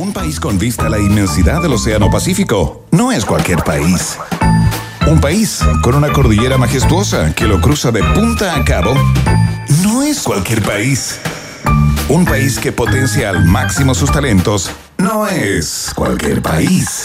Un país con vista a la inmensidad del Océano Pacífico no es cualquier país. Un país con una cordillera majestuosa que lo cruza de punta a cabo no es cualquier país. Un país que potencia al máximo sus talentos no es cualquier país.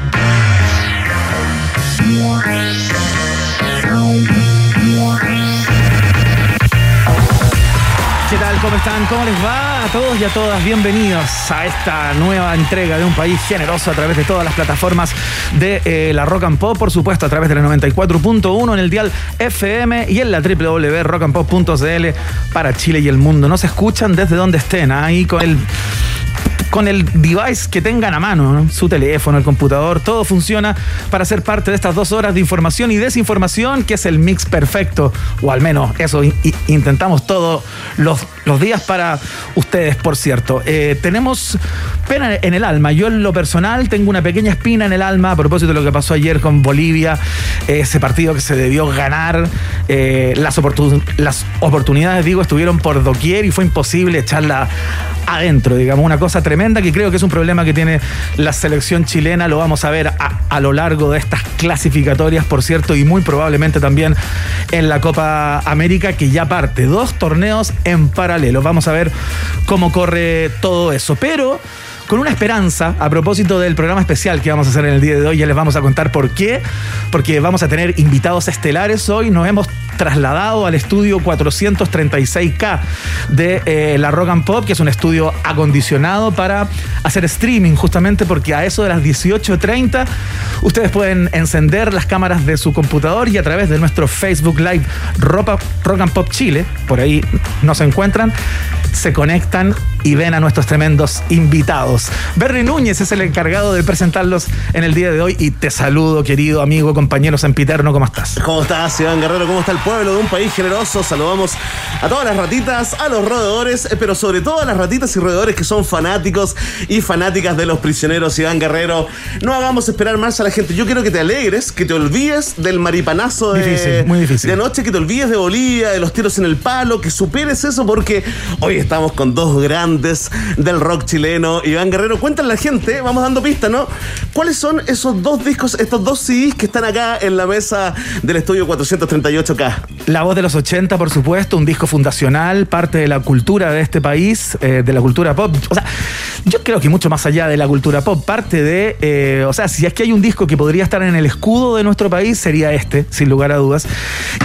¿Qué tal? ¿Cómo están? ¿Cómo les va a todos y a todas? Bienvenidos a esta nueva entrega de un país generoso a través de todas las plataformas de eh, la Rock and Pop, por supuesto, a través de la 94.1 en el dial FM y en la www.rockandpop.cl para Chile y el mundo. Nos escuchan desde donde estén, ahí con el con el device que tengan a mano, ¿no? su teléfono, el computador, todo funciona para ser parte de estas dos horas de información y desinformación, que es el mix perfecto, o al menos eso intentamos todos los, los días para ustedes, por cierto. Eh, tenemos pena en el alma, yo en lo personal tengo una pequeña espina en el alma a propósito de lo que pasó ayer con Bolivia, ese partido que se debió ganar, eh, las, oportun- las oportunidades, digo, estuvieron por doquier y fue imposible echarla adentro, digamos, una cosa tremenda que creo que es un problema que tiene la selección chilena, lo vamos a ver a, lo largo de estas clasificatorias, por cierto, y muy probablemente también en la Copa América, que ya parte, dos torneos en paralelo, vamos a ver cómo corre todo eso, pero con una esperanza a propósito del programa especial que vamos a hacer en el día de hoy. Ya les vamos a contar por qué. Porque vamos a tener invitados estelares hoy. Nos hemos trasladado al estudio 436K de eh, la Rock and Pop, que es un estudio acondicionado para hacer streaming, justamente porque a eso de las 18.30 ustedes pueden encender las cámaras de su computador y a través de nuestro Facebook Live Rock, and Pop Chile, por ahí nos encuentran, se conectan y ven a nuestros tremendos invitados. Berry Núñez es el encargado de presentarlos en el día de hoy y te saludo, querido amigo, compañero sempiterno, ¿cómo estás? ¿Cómo estás, Iván Guerrero? ¿Cómo está el pueblo de un país generoso? Saludamos a todas las ratitas, a los roedores, eh, pero sobre todo a las ratitas y roedores que son fanáticos y fanáticas de los prisioneros, Iván Guerrero. No hagamos esperar más a la gente. Yo quiero que te alegres, que te olvides del maripanazo de, Difícil, muy difícil. de anoche, que te olvides de Bolivia, de los tiros en el palo, que superes eso porque hoy estamos con dos grandes del rock chileno. Iván Guerrero, cuéntale a la gente, vamos dando pistas, ¿no? ¿Cuáles son esos dos discos, estos dos CDs que están acá en la mesa del estudio 438K? La voz de los 80, por supuesto, un disco fundacional, parte de la cultura de este país, eh, de la cultura pop. O sea, yo creo que mucho más allá de la cultura pop, parte de, eh, o sea, si es que hay un disco que podría estar en el escudo de nuestro país, sería este, sin lugar a dudas.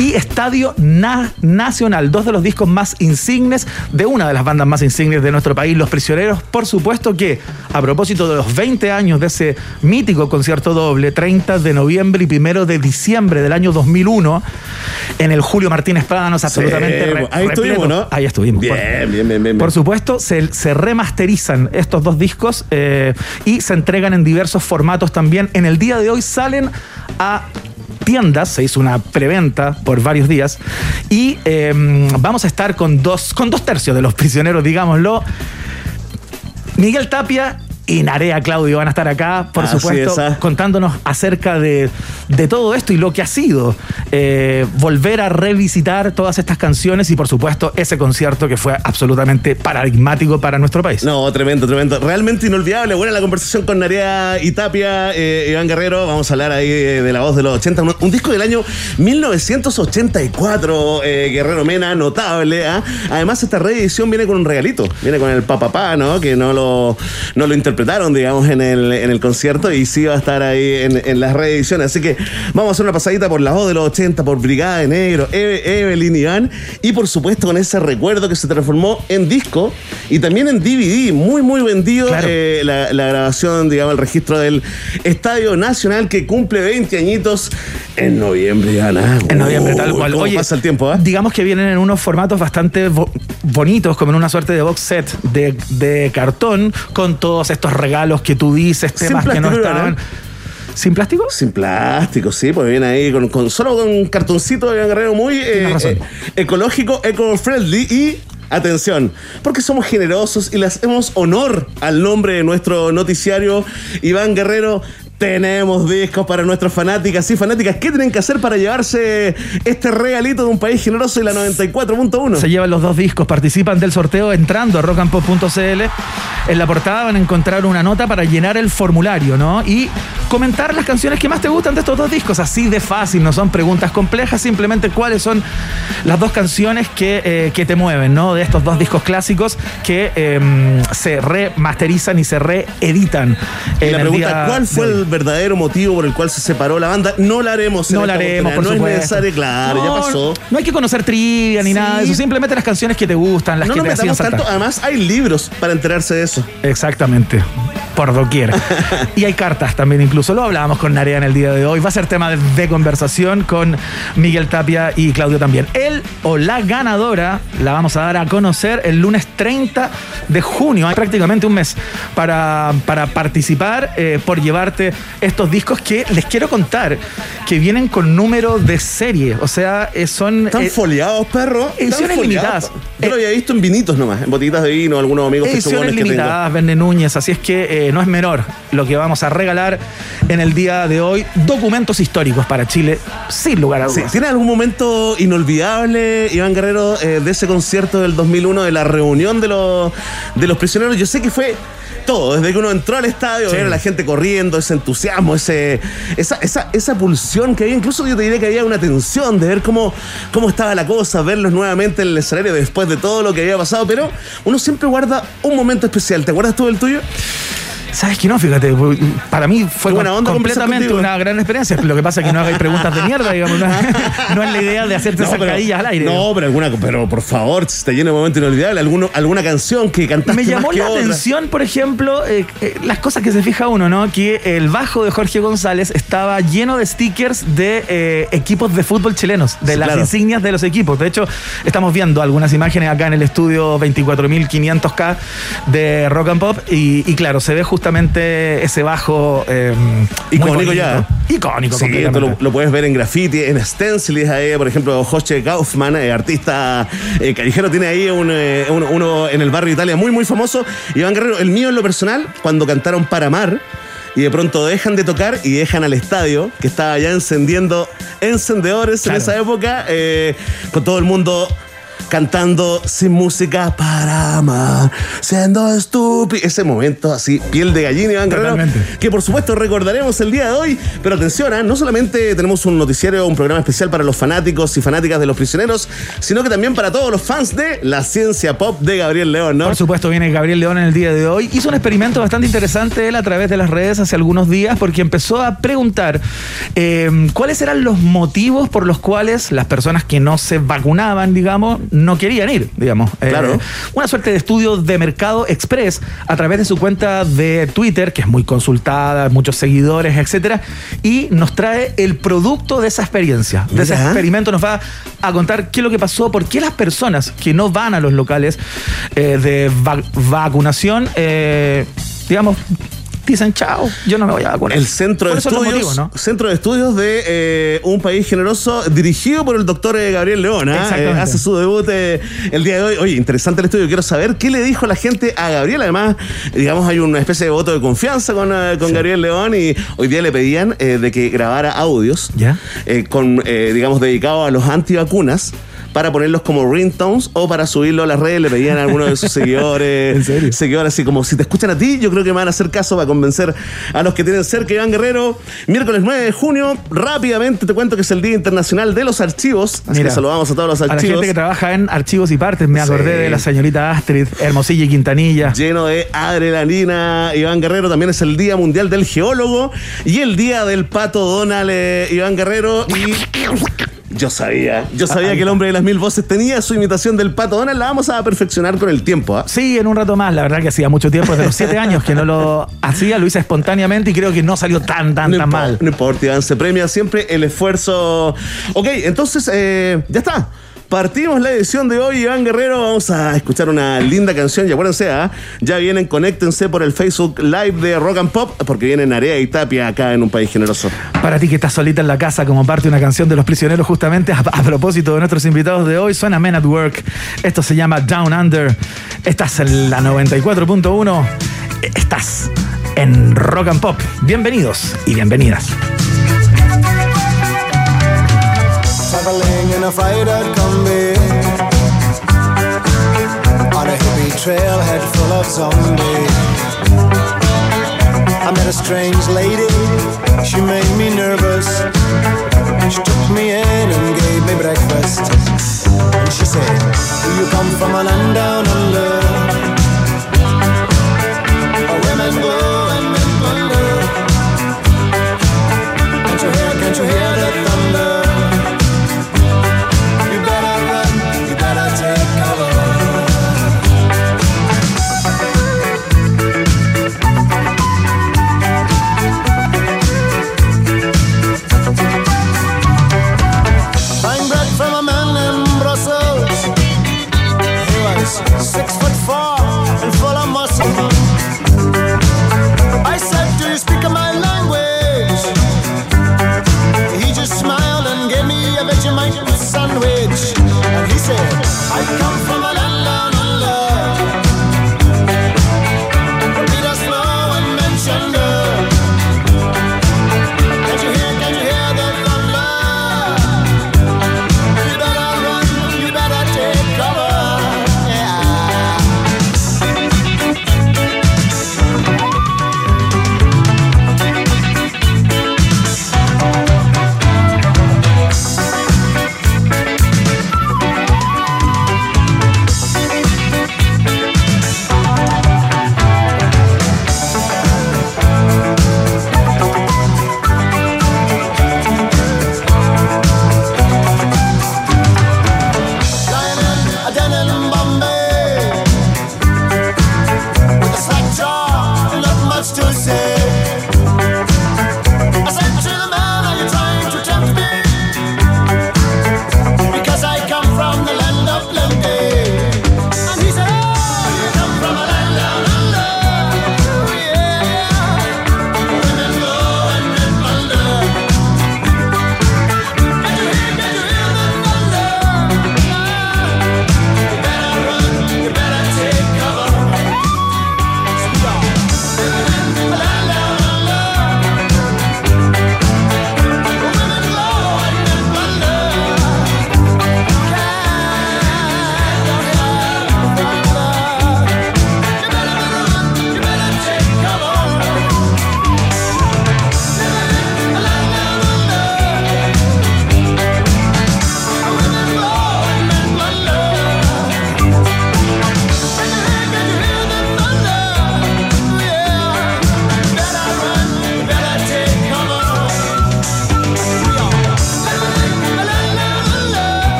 Y Estadio Na- Nacional, dos de los discos más insignes de una de las bandas más insignes de nuestro país, Los Prisioneros. Por supuesto que, a propósito de los 20 años de ese mítico concierto doble, 30 de noviembre y 1 de diciembre del año 2001, en el Julio Martínez Prados, absolutamente. Sí, re- ahí estuvimos. ¿no? Ahí estuvimos. Bien, por- bien, bien, bien, bien. Por supuesto, se, se remasterizan estos dos discos eh, y se entregan en diversos formatos también. En el día de hoy salen a tiendas, se hizo una preventa por varios días y eh, vamos a estar con dos, con dos tercios de los prisioneros, digámoslo. Miguel Tapia y Narea Claudio van a estar acá, por supuesto, es, ¿ah? contándonos acerca de, de todo esto y lo que ha sido eh, volver a revisitar todas estas canciones y por supuesto ese concierto que fue absolutamente paradigmático para nuestro país. No, tremendo, tremendo. Realmente inolvidable. Buena la conversación con Narea y Tapia, eh, Iván Guerrero. Vamos a hablar ahí de la voz de los 80. Un, un disco del año 1984, eh, Guerrero Mena, notable. ¿ah? Además, esta reedición viene con un regalito. Viene con el papapá, ¿no? Que no lo, no lo interpretaron, digamos, en el, en el concierto y sí va a estar ahí en, en las reediciones. Así que vamos a hacer una pasadita por la voz de los 80, por Brigada de Negro, Eve- Evelyn Iván y por supuesto con ese recuerdo que se transformó en disco y también en DVD, muy muy vendido Claro. eh, la, la grabación, digamos, el registro del Estadio Nacional que cumple 20 añitos en noviembre ya, nada. En noviembre, tal cual. ¿Cómo Oye, pasa el tiempo, ah? Digamos que vienen en unos formatos bastante bo- bonitos, como en una suerte de box set de, de cartón, con todos estos estos regalos que tú dices, temas que no estaban. ¿no? ¿Sin plástico? Sin plástico, sí, pues viene ahí con, con- solo con un cartoncito de Iván Guerrero muy eh, eh, ecológico, eco-friendly y. Atención, porque somos generosos y le hacemos honor al nombre de nuestro noticiario Iván Guerrero. Tenemos discos para nuestras fanáticas y fanáticas. ¿Qué tienen que hacer para llevarse este regalito de un país generoso y la 94.1? Se llevan los dos discos, participan del sorteo entrando a rockandpop.cl. En la portada van a encontrar una nota para llenar el formulario, ¿no? Y comentar las canciones que más te gustan de estos dos discos. Así de fácil, no son preguntas complejas, simplemente cuáles son las dos canciones que, eh, que te mueven, ¿no? De estos dos discos clásicos que eh, se remasterizan y se reeditan. Y la pregunta, ¿cuál fue el verdadero motivo por el cual se separó la banda? No la haremos. en No la haremos, por. No es necesario, claro, ya pasó. No hay que conocer trivia ni Sí. nada de eso, simplemente las canciones que te gustan, las No que nos te hacían metamos saltar. tanto. Además, hay libros para enterarse de eso. Exactamente. Por doquier. y hay cartas también, incluso. Lo hablábamos con Narea en el día de hoy. Va a ser tema de, de conversación con Miguel Tapia y Claudio también. Él o la ganadora la vamos a dar a conocer el lunes 30 de junio. Hay prácticamente un mes para, para participar eh, por llevarte estos discos que les quiero contar que vienen con número de serie. O sea, eh, son. Están eh, foliados, perro. Ediciones foliados. limitadas. Yo lo había visto en vinitos nomás, en botellitas de vino, algunos amigos Ediciones que limitadas, Verne Núñez, así es que eh, no es menor lo que vamos a regalar en el día de hoy. Documentos históricos para Chile, sin lugar a Sí, dudas. ¿Tiene algún momento inolvidable, Iván Guerrero, eh, de ese concierto del 2001, de la reunión de los, de los prisioneros? Yo sé que fue todo, desde que uno entró al estadio, Sí. ver a la gente corriendo, ese entusiasmo, ese, esa, esa, esa pulsión que había, incluso yo te diría que había una tensión de ver cómo, cómo estaba la cosa, verlos nuevamente en el escenario después de todo lo que había pasado, pero uno siempre guarda un momento especial. ¿Te acuerdas tú del tuyo? ¿Sabes que no? Fíjate, para mí fue buena onda completamente contigo. una gran experiencia. Lo que pasa es que no hagáis preguntas de mierda, digamos. No, no es la idea de hacerte No, pero- al aire. No, pero alguna, pero por favor, si está lleno de momentos inolvidables, alguno, alguna canción que cantaste Me llamó más que la otra. atención, por ejemplo, eh, eh, las cosas que se fija uno, ¿no? Que el bajo de Jorge González estaba lleno de stickers de eh, equipos de fútbol chilenos, de Sí, las claro. insignias de los equipos. De hecho, estamos viendo algunas imágenes acá en el estudio 24.500K de Rock and Pop y, y claro, se ve justamente ese bajo eh, muy Icónico ya. Icónico, Sí, lo, lo puedes ver en graffiti, en stencils ahí, por ejemplo, José Kaufman, eh, artista eh, callejero, tiene ahí un, eh, uno, en el barrio Italia muy, muy famoso. Iván Guerrero, el mío en lo personal, cuando cantaron Para Mar, y de pronto dejan de tocar y dejan al estadio, que estaba ya encendiendo encendedores Claro. en esa época, eh, con todo el mundo cantando sin música para amar, siendo estúpido. Ese momento así, piel de gallina, Iván Guerrero, que por supuesto recordaremos el día de hoy. Pero atención, ¿ah? no solamente tenemos un noticiario, un programa especial para los fanáticos y fanáticas de los prisioneros, sino que también para todos los fans de la ciencia pop de Gabriel León, ¿no? Por supuesto, viene Gabriel León en el día de hoy. Hizo un experimento bastante interesante él a través de las redes hace algunos días porque empezó a preguntar eh, cuáles eran los motivos por los cuales las personas que no se vacunaban, digamos, no querían ir, digamos. Eh, Claro. una suerte de estudio de mercado express a través de su cuenta de Twitter, que es muy consultada, muchos seguidores, etcétera, y nos trae el producto de esa experiencia, de ese experimento. Nos va a contar qué es lo que pasó, por qué las personas que no van a los locales eh, de va- vacunación, eh, digamos, dicen chao, yo no me voy a vacunar. El centro de ¿Cuáles son los estudios, motivos, no? centro de estudios de eh, un país generoso dirigido por el doctor eh, Gabriel León. Exactamente. Eh, hace su debut eh, el día de hoy. Oye, interesante el estudio. Quiero saber qué le dijo la gente a Gabriel. Además, digamos, hay una especie de voto de confianza con, eh, con Gabriel León y hoy día le pedían eh, de que grabara audios ¿Ya? eh, con, eh, digamos, dedicados a los antivacunas para ponerlos como ringtones o para subirlo a las redes le pedían a algunos de sus seguidores ¿En serio? seguidores así como si te escuchan a ti yo creo que me van a hacer caso para convencer a los que tienen cerca Iván Guerrero miércoles 9 de junio rápidamente te cuento que es el Día Internacional de los Archivos así Mira, que saludamos a todos los A la archivos gente que trabaja en archivos y partes, me Sí. acordé de la señorita Astrid, Hermosilla y Quintanilla. lleno de adrenalina. Iván Guerrero también es el Día Mundial del Geólogo y el Día del Pato Donald, eh, Iván Guerrero. Y yo sabía, yo sabía que el hombre de las mil voces tenía su imitación del Pato Donald. La vamos a perfeccionar con el tiempo. ¿ah? Sí, en un rato más. La verdad que hacía mucho tiempo, desde los siete años que no lo hacía, lo hice espontáneamente y creo que no salió tan, tan, No tan mal. no importa, Iván, se premia siempre el esfuerzo. Ok, entonces, eh, ya está. Partimos la edición de hoy, Iván Guerrero. Vamos a escuchar una linda canción. Y acuérdense, ¿ah? ya vienen, conéctense por el Facebook Live de Rock and Pop, porque vienen Area y Tapia acá en un país generoso. Para ti que estás solita en la casa como parte de una canción de los prisioneros, justamente a, a propósito de nuestros invitados de hoy, suena Men at Work. Esto se llama Down Under. Estás en la 94.1. Estás en Rock and Pop. Bienvenidos y bienvenidas. Trailhead full of zombies. I met a strange lady, she made me nervous. She took me in and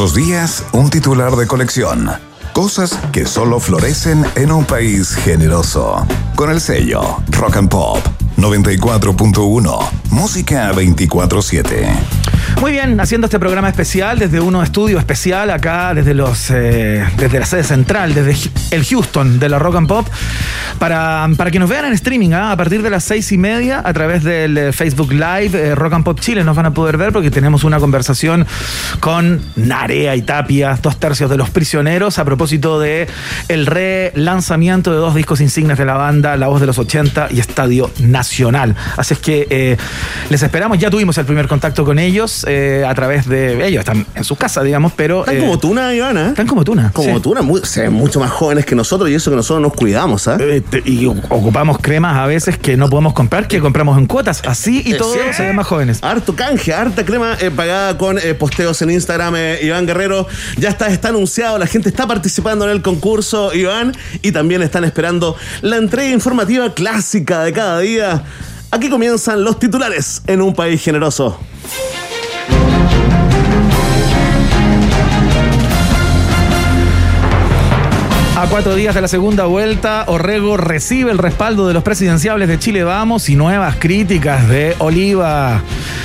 los días, un titular de colección. Cosas que solo florecen en un país generoso. Con el sello Rock and Pop 94.1. Música 24-7. Muy bien, haciendo este programa especial desde uno estudio especial acá, desde los eh, desde la sede central, desde el Houston de la Rock and Pop, para, para que nos vean en streaming ¿ah? a partir de las seis y media a través del eh, Facebook Live eh, Rock and Pop Chile. Nos van a poder ver porque tenemos una conversación con Narea y Tapia, dos tercios de los prisioneros, a propósito de el relanzamiento de dos discos insignes de la banda, La Voz de los 80 y Estadio Nacional. Así es que eh, les esperamos, ya tuvimos el primer contacto con ellos a través de ellos, están en su casa, digamos, pero... Están como Tuna, Ivana. Están como Tuna. Como sí. Tuna, muy- se ven mucho más jóvenes que nosotros y eso que nosotros nos cuidamos, ¿ah? Eh, te- y ocupamos cremas a veces que no podemos comprar, que compramos en cuotas. Así y todos se ven más jóvenes. Harto canje, harta crema eh, pagada con eh, posteos en Instagram. eh, Iván Guerrero ya está, está anunciado, la gente está participando en el concurso, Iván, y también están esperando la entrega informativa clásica de cada día. Aquí comienzan los titulares en un país generoso. A cuatro días de la segunda vuelta, Orrego recibe el respaldo de los presidenciables de Chile Vamos y nuevas críticas de Oliva.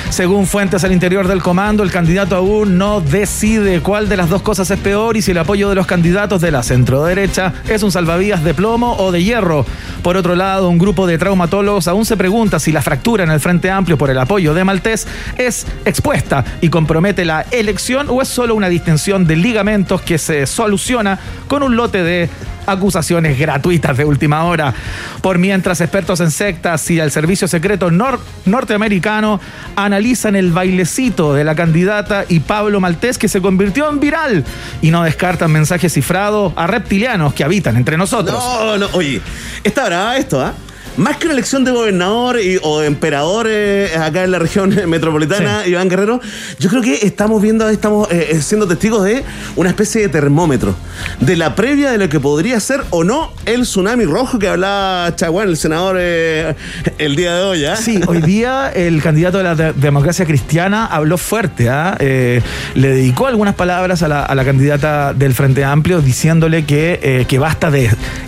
Según fuentes al interior del comando, el candidato aún no decide cuál de las dos cosas es peor y si el apoyo de los candidatos de la centroderecha es un salvavidas de plomo o de hierro. Por otro lado, un grupo de traumatólogos aún se pregunta si la fractura en el Frente Amplio por el apoyo de Maltés es expuesta y compromete la elección o es solo una distensión de ligamentos que se soluciona con un lote de acusaciones gratuitas de última hora. Por mientras, expertos en sectas y el servicio secreto nor- norteamericano analizan el bailecito de la candidata y Pablo Maltés que se convirtió en viral y no descartan mensajes cifrados a reptilianos que habitan entre nosotros. No, no, oye, está brava esto, ¿ah? Más que una elección de gobernador y- o de emperador eh, acá en la región metropolitana, Iván Guerrero, yo creo que estamos viendo, estamos eh, eh, siendo testigos de una especie de termómetro, de la previa de lo que podría ser o no el tsunami rojo que hablaba Chaguán, el senador, eh, el día de hoy, ¿ah? Sí, hoy día el candidato de la de- democracia cristiana habló fuerte, ¿ah? Le dedicó algunas palabras a la, a la candidata del Frente Amplio diciéndole que, que basta de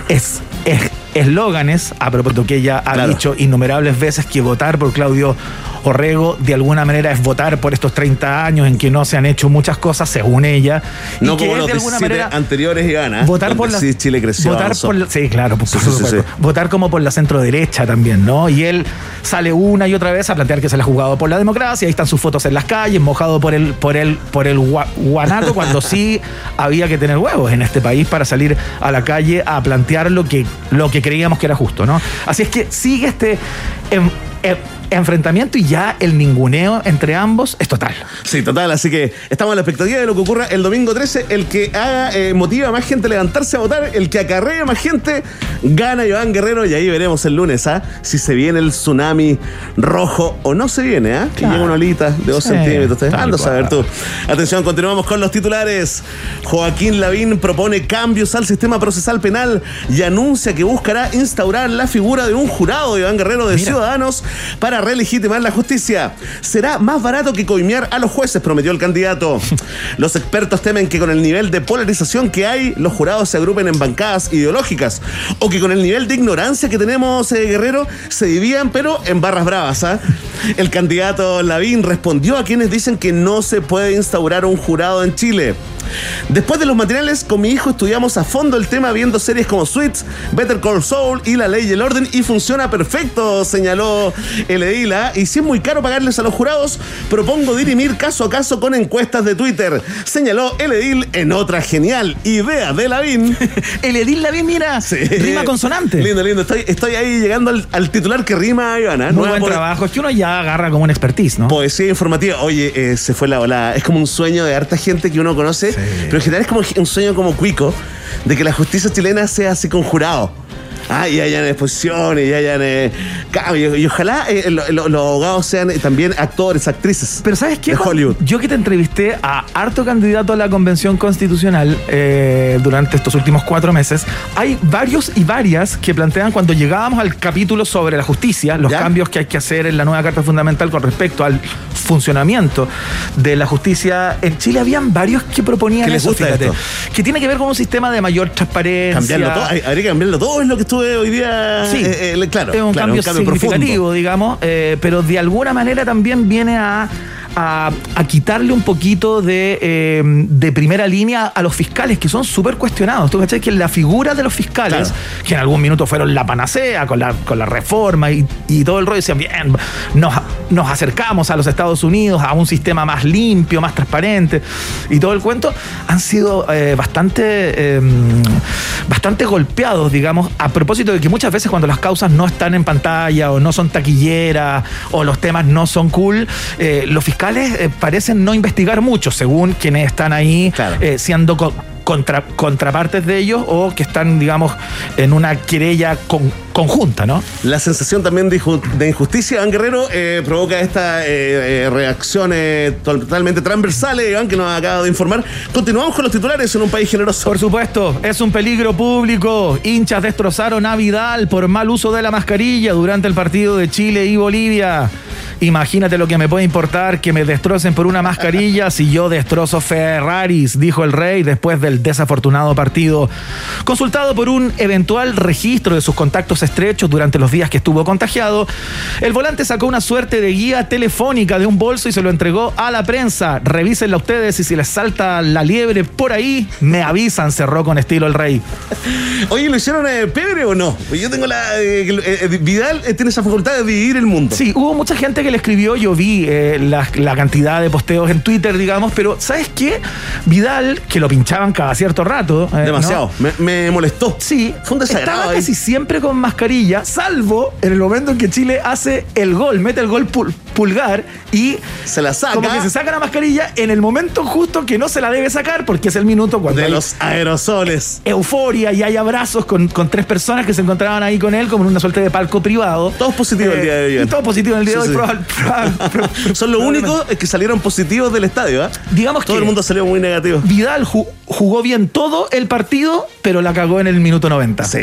es, es- eslóganes, a propósito que ella ha Claro. dicho innumerables veces que votar por Claudio Orrego de alguna manera es votar por estos 30 años en que no se han hecho muchas cosas según ella. y que como es los de alguna 17 manera anteriores, Iván, ¿ah? votar por la sí Chile creció. votar por la- sí claro por, Sí, por sí, sí, votar como por la centro derecha también no y él sale una y otra vez a plantear que se la ha jugado por la democracia ahí están sus fotos en las calles mojado por el por el por el gua- guanaco cuando sí había que tener huevos en este país para salir a la calle a plantear lo que lo que creíamos que era justo no así es que sigue este em- em- enfrentamiento y ya el ninguneo entre ambos es total Sí, total, así que estamos a la expectativa de lo que ocurra el domingo 13. El que haga, eh, motiva a más gente a levantarse a votar, el que acarrea a más gente, gana Iván Guerrero y ahí veremos el lunes, ¿ah? Si se viene el tsunami rojo o no se viene, ¿ah? Que Claro. llega una olita de dos Sí, centímetros. ¿eh? Anda a saber tú. Atención, continuamos con los titulares. Joaquín Lavín propone cambios al sistema procesal penal y anuncia que buscará instaurar la figura de un jurado de Iván Guerrero de Mira. Ciudadanos para relegitimar la justicia. Será más barato que coimear a los jueces, prometió el candidato. Los expertos temen que con el nivel de polarización que hay, los jurados se agrupen en bancadas ideológicas o que con el nivel de ignorancia que tenemos, eh, Guerrero, se dividan, pero en barras bravas. ¿ah? El candidato Lavín respondió a quienes dicen que no se puede instaurar un jurado en Chile. Después de los materiales, con mi hijo estudiamos a fondo el tema viendo series como Suits, Better Call Saul y La Ley y el Orden y funciona perfecto, señaló el edil. ¿ah? Y si es muy caro pagarles a los jurados, propongo dirimir caso a caso con encuestas de Twitter, señaló el edil en otra genial idea de Lavín. el Edil Lavín mira Sí. rima consonante Lindo, lindo. Estoy, estoy ahí llegando al, al titular que rima, Ivana. muy Nueva buen trabajo es que uno ya agarra como un expertise no Poesía informativa. Oye, eh, se fue la volada. Es como un sueño de harta gente que uno conoce, pero en general es como un sueño como cuico de que la justicia chilena sea así conjurado. Ah, y hayan exposiciones, y hayan eh, cambios. Y ojalá eh, lo- lo- los abogados sean eh, también actores, actrices. Pero ¿sabes qué? De Hollywood. Yo que te entrevisté a harto candidato a la convención constitucional eh, durante estos últimos cuatro meses, hay varios y varias que plantean cuando llegábamos al capítulo sobre la justicia, los ¿Ya? cambios que hay que hacer en la nueva Carta Fundamental con respecto al funcionamiento de la justicia en Chile, habían varios que proponían ¿Qué les eso, fíjate, que tiene que ver con un sistema de mayor transparencia. Cambiarlo todo. Habría que cambiarlo todo, es lo que hoy día. Sí, eh, eh, claro, es un claro, cambio, significativo, profundo. digamos, eh, pero de alguna manera también viene a, a- a quitarle un poquito de, eh, de primera línea a los fiscales, que son súper cuestionados. Tú cachai que la figura de los fiscales, Claro. que en algún minuto fueron la panacea con la, con la reforma y, y todo el rollo, decían, bien, nos, nos acercamos a los Estados Unidos, a un sistema más limpio, más transparente, y todo el cuento, han sido eh, bastante, eh, bastante golpeados, digamos, a propósito de que muchas veces cuando las causas no están en pantalla o no son taquilleras o los temas no son cool, eh, los fiscales eh, parecen no investigar mucho, según quienes están ahí Claro. eh, siendo contra, contrapartes de ellos o que están, digamos, en una querella con- conjunta, ¿no? La sensación también de, inju- de injusticia, Iván Guerrero, eh, provoca esta eh, eh, reacción eh, totalmente transversal, eh, Iván, que nos acaba de informar. Continuamos con los titulares en un país generoso. Por supuesto, es un peligro público. Hinchas destrozaron a Vidal por mal uso de la mascarilla durante el partido de Chile y Bolivia. Imagínate lo que me puede importar que me destrocen por una mascarilla si yo destrozo Ferraris, dijo el rey después del desafortunado partido. Consultado por un eventual registro de sus contactos estrechos durante los días que estuvo contagiado, el volante sacó una suerte de guía telefónica de un bolso y se lo entregó a la prensa. Revísenla ustedes y si les salta la liebre por ahí, me avisan, cerró con estilo el rey. Oye, ¿lo hicieron eh, pebre o no? Yo tengo la. eh, eh, eh, Vidal tiene esa facultad de dividir el mundo. Sí, hubo mucha gente que le escribió, yo vi la, la cantidad de posteos en Twitter, digamos, pero ¿sabes qué? Vidal, que lo pinchaban cada cierto rato. eh, Demasiado. ¿no? Me, me molestó. Sí, Fue un desagrado estaba casi siempre con mascarilla, salvo en el momento en que Chile hace el gol, mete el gol pul- pulgar y Se la saca. como que se saca la mascarilla en el momento justo que no se la debe sacar porque es el minuto cuando De hay los aerosoles. euforia y hay abrazos con, con tres personas que se encontraban ahí con él como en una suerte de palco privado. Todos positivos el día de hoy. Y todos positivos en el día Sí, de sí. hoy. probable- probable- pro- Son los únicos que salieron positivos del estadio, ¿ah? Digamos Todo que- el mundo salió muy negativo. Vidal ju- jugó bien todo el partido, pero la cagó en el minuto 90. Sí,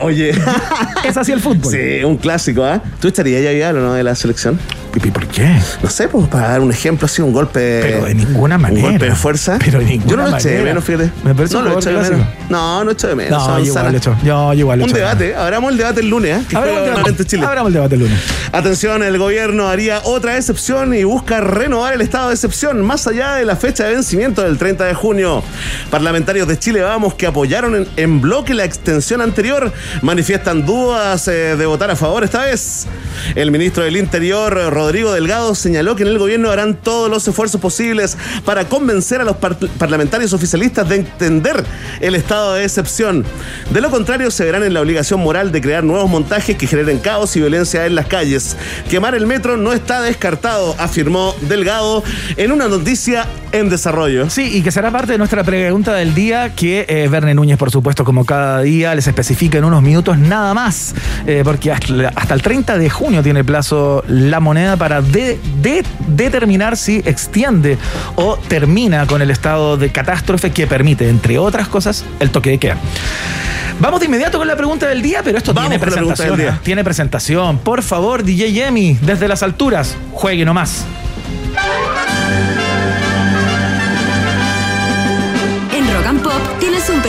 oye. Es así el fútbol. Sí, un clásico, ¿ah? ¿Tú estarías ya Vidal o no de la selección? ¿Y por qué? No sé, pues para dar un ejemplo así, un golpe. Pero de ninguna Un manera. golpe de fuerza. Pero de ninguna Yo no lo eché de menos, fíjate. Me parece no un lo eché de menos. No, no eché de menos. No, yo igual le echo. Yo igual le Un debate, abramos el debate el lunes, ¿eh? Que Abramos el debate, nuevamente Chile. abramos el debate el lunes. Atención, el gobierno haría otra excepción y busca renovar el estado de excepción más allá de la fecha de vencimiento del 30 de junio. Parlamentarios de Chile Vamos que apoyaron en, en bloque la extensión anterior manifiestan dudas eh, de votar a favor esta vez. El ministro del Interior, Rodrigo Delgado, señaló que en el gobierno harán todos los esfuerzos posibles para convencer a los par- parlamentarios oficialistas de entender el estado de excepción. De lo contrario, se verán en la obligación moral de crear nuevos montajes que generen caos y violencia en las calles. Quemar el metro no está descartado, afirmó Delgado en una noticia en desarrollo. Sí, y que será parte de nuestra pregunta del día que eh, Verne Núñez, por supuesto, como cada día, les especifica en unos minutos nada más, eh, porque hasta, hasta el 30 de junio tiene plazo la moneda para de- de- determinar si extiende o termina con el estado de catástrofe que permite, entre otras cosas, el toque de queda. Vamos de inmediato con la pregunta del día, pero esto Vamos tiene presentación. día. ¿eh? Tiene presentación. Por favor, DJ Yemi, desde las alturas, juegue nomás.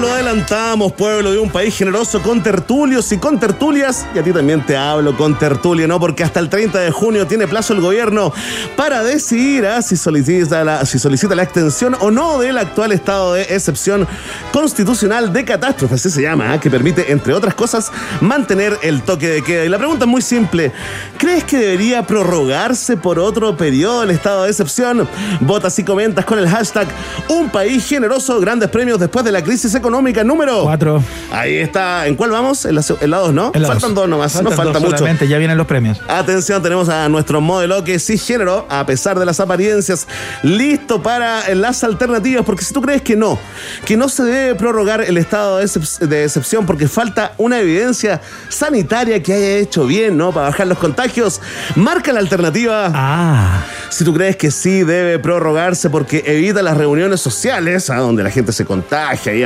Lo adelantamos, pueblo de un país generoso con tertulios y con tertulias. Y a ti también te hablo con tertulio, ¿no? Porque hasta el 30 de junio tiene plazo el gobierno para decidir ah, si, solicita la, si solicita la extensión o no del actual estado de excepción constitucional de catástrofe, así se llama, ah, que permite, entre otras cosas, mantener el toque de queda. Y la pregunta es muy simple. ¿Crees que debería prorrogarse por otro periodo el estado de excepción? Votas y comentas con el hashtag Un País Generoso, grandes premios después de la crisis económica número Cuatro. Ahí está. ¿En cuál vamos? En la, en la dos, ¿no? En la Faltan dos, nomás. Faltan no falta dos mucho. solamente, ya vienen los premios. Atención, tenemos a nuestro modelo que sí género, a pesar de las apariencias, listo para las alternativas, porque si tú crees que no, que no se debe prorrogar el estado de, excep- de excepción porque falta una evidencia sanitaria que haya hecho bien, ¿no? Para bajar los contagios, marca la alternativa. Ah, Si tú crees que sí debe prorrogarse porque evita las reuniones sociales, a donde la gente se contagia y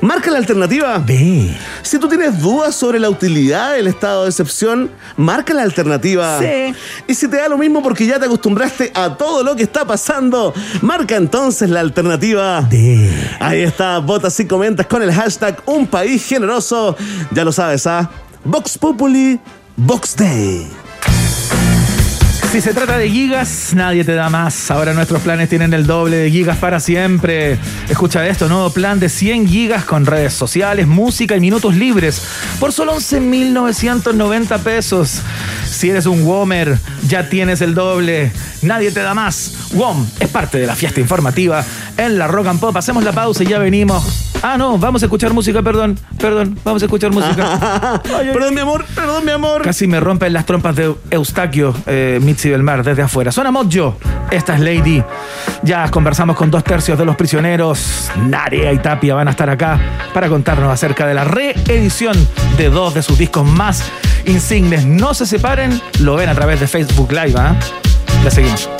marca la alternativa. B. Si tú tienes dudas sobre la utilidad del estado de excepción, marca la alternativa. Y si te da lo mismo porque ya te acostumbraste a todo lo que está pasando, marca entonces la alternativa. D. Ahí está, votas y comentas con el hashtag Un País Generoso. Ya lo sabes, ¿ah? Vox Populi, Vox Day. Si se trata de gigas, nadie te da más. Ahora nuestros planes tienen el doble de gigas para siempre. Escucha esto, nuevo plan de 100 gigas con redes sociales, música y minutos libres por solo 11.990 pesos. Si eres un WOMer, ya tienes el doble. Nadie te da más. WOM es parte de la fiesta informativa en la Rock and Pop. Hacemos la pausa y ya venimos. Ah, no, vamos a escuchar música, perdón. Perdón, vamos a escuchar música. Ay, ay, perdón, mi amor, perdón, mi amor. Casi me rompen las trompas de Eustaquio eh, Mitzi Belmar desde afuera. Suena Mojo. Esta es Lady. Ya conversamos con dos tercios de los prisioneros. Narea y Tapia van a estar acá para contarnos acerca de la reedición de dos de sus discos más insignes. No se separen, lo ven a través de Facebook Live. ¿ah? Ya seguimos.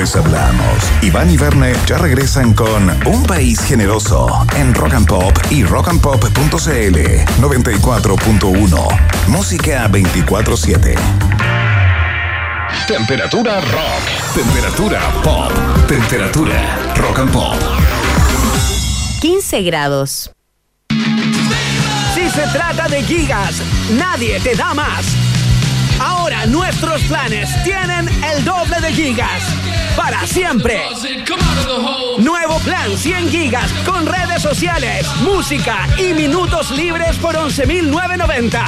Después hablamos. Iván y Verne ya regresan con Un País Generoso en Rock and Pop y rockandpop.cl 94.1. Música 24-7. Temperatura rock. Temperatura pop. Temperatura rock and pop. 15 grados. Si se trata de gigas, nadie te da más. Ahora nuestros planes tienen el doble de gigas. Para siempre. Nuevo plan 100 gigas con redes sociales, música y minutos libres por 11.990.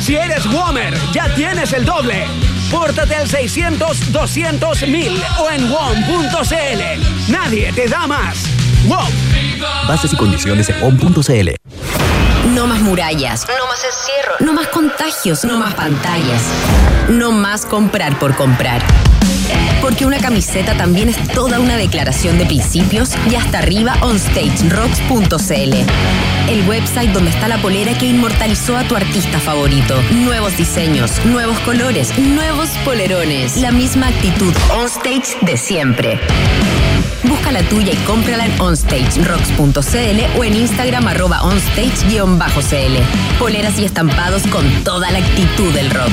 Si eres Womer, ya tienes el doble. Pórtate al 600 200 1000 o en WOM.cl. Nadie te da más. WOM. Bases y condiciones en on.cl. No más murallas. No más encierro. No más contagios. No más pantallas. No más comprar por comprar. Porque una camiseta también es toda una declaración de principios y hasta arriba onstagerocks.cl. El website donde está la polera que inmortalizó a tu artista favorito. Nuevos diseños, nuevos colores, nuevos polerones. La misma actitud onstage de siempre. Busca la tuya y cómprala en onstagerocks.cl o en Instagram arroba onstage-cl. Poleras y estampados con toda la actitud del rock.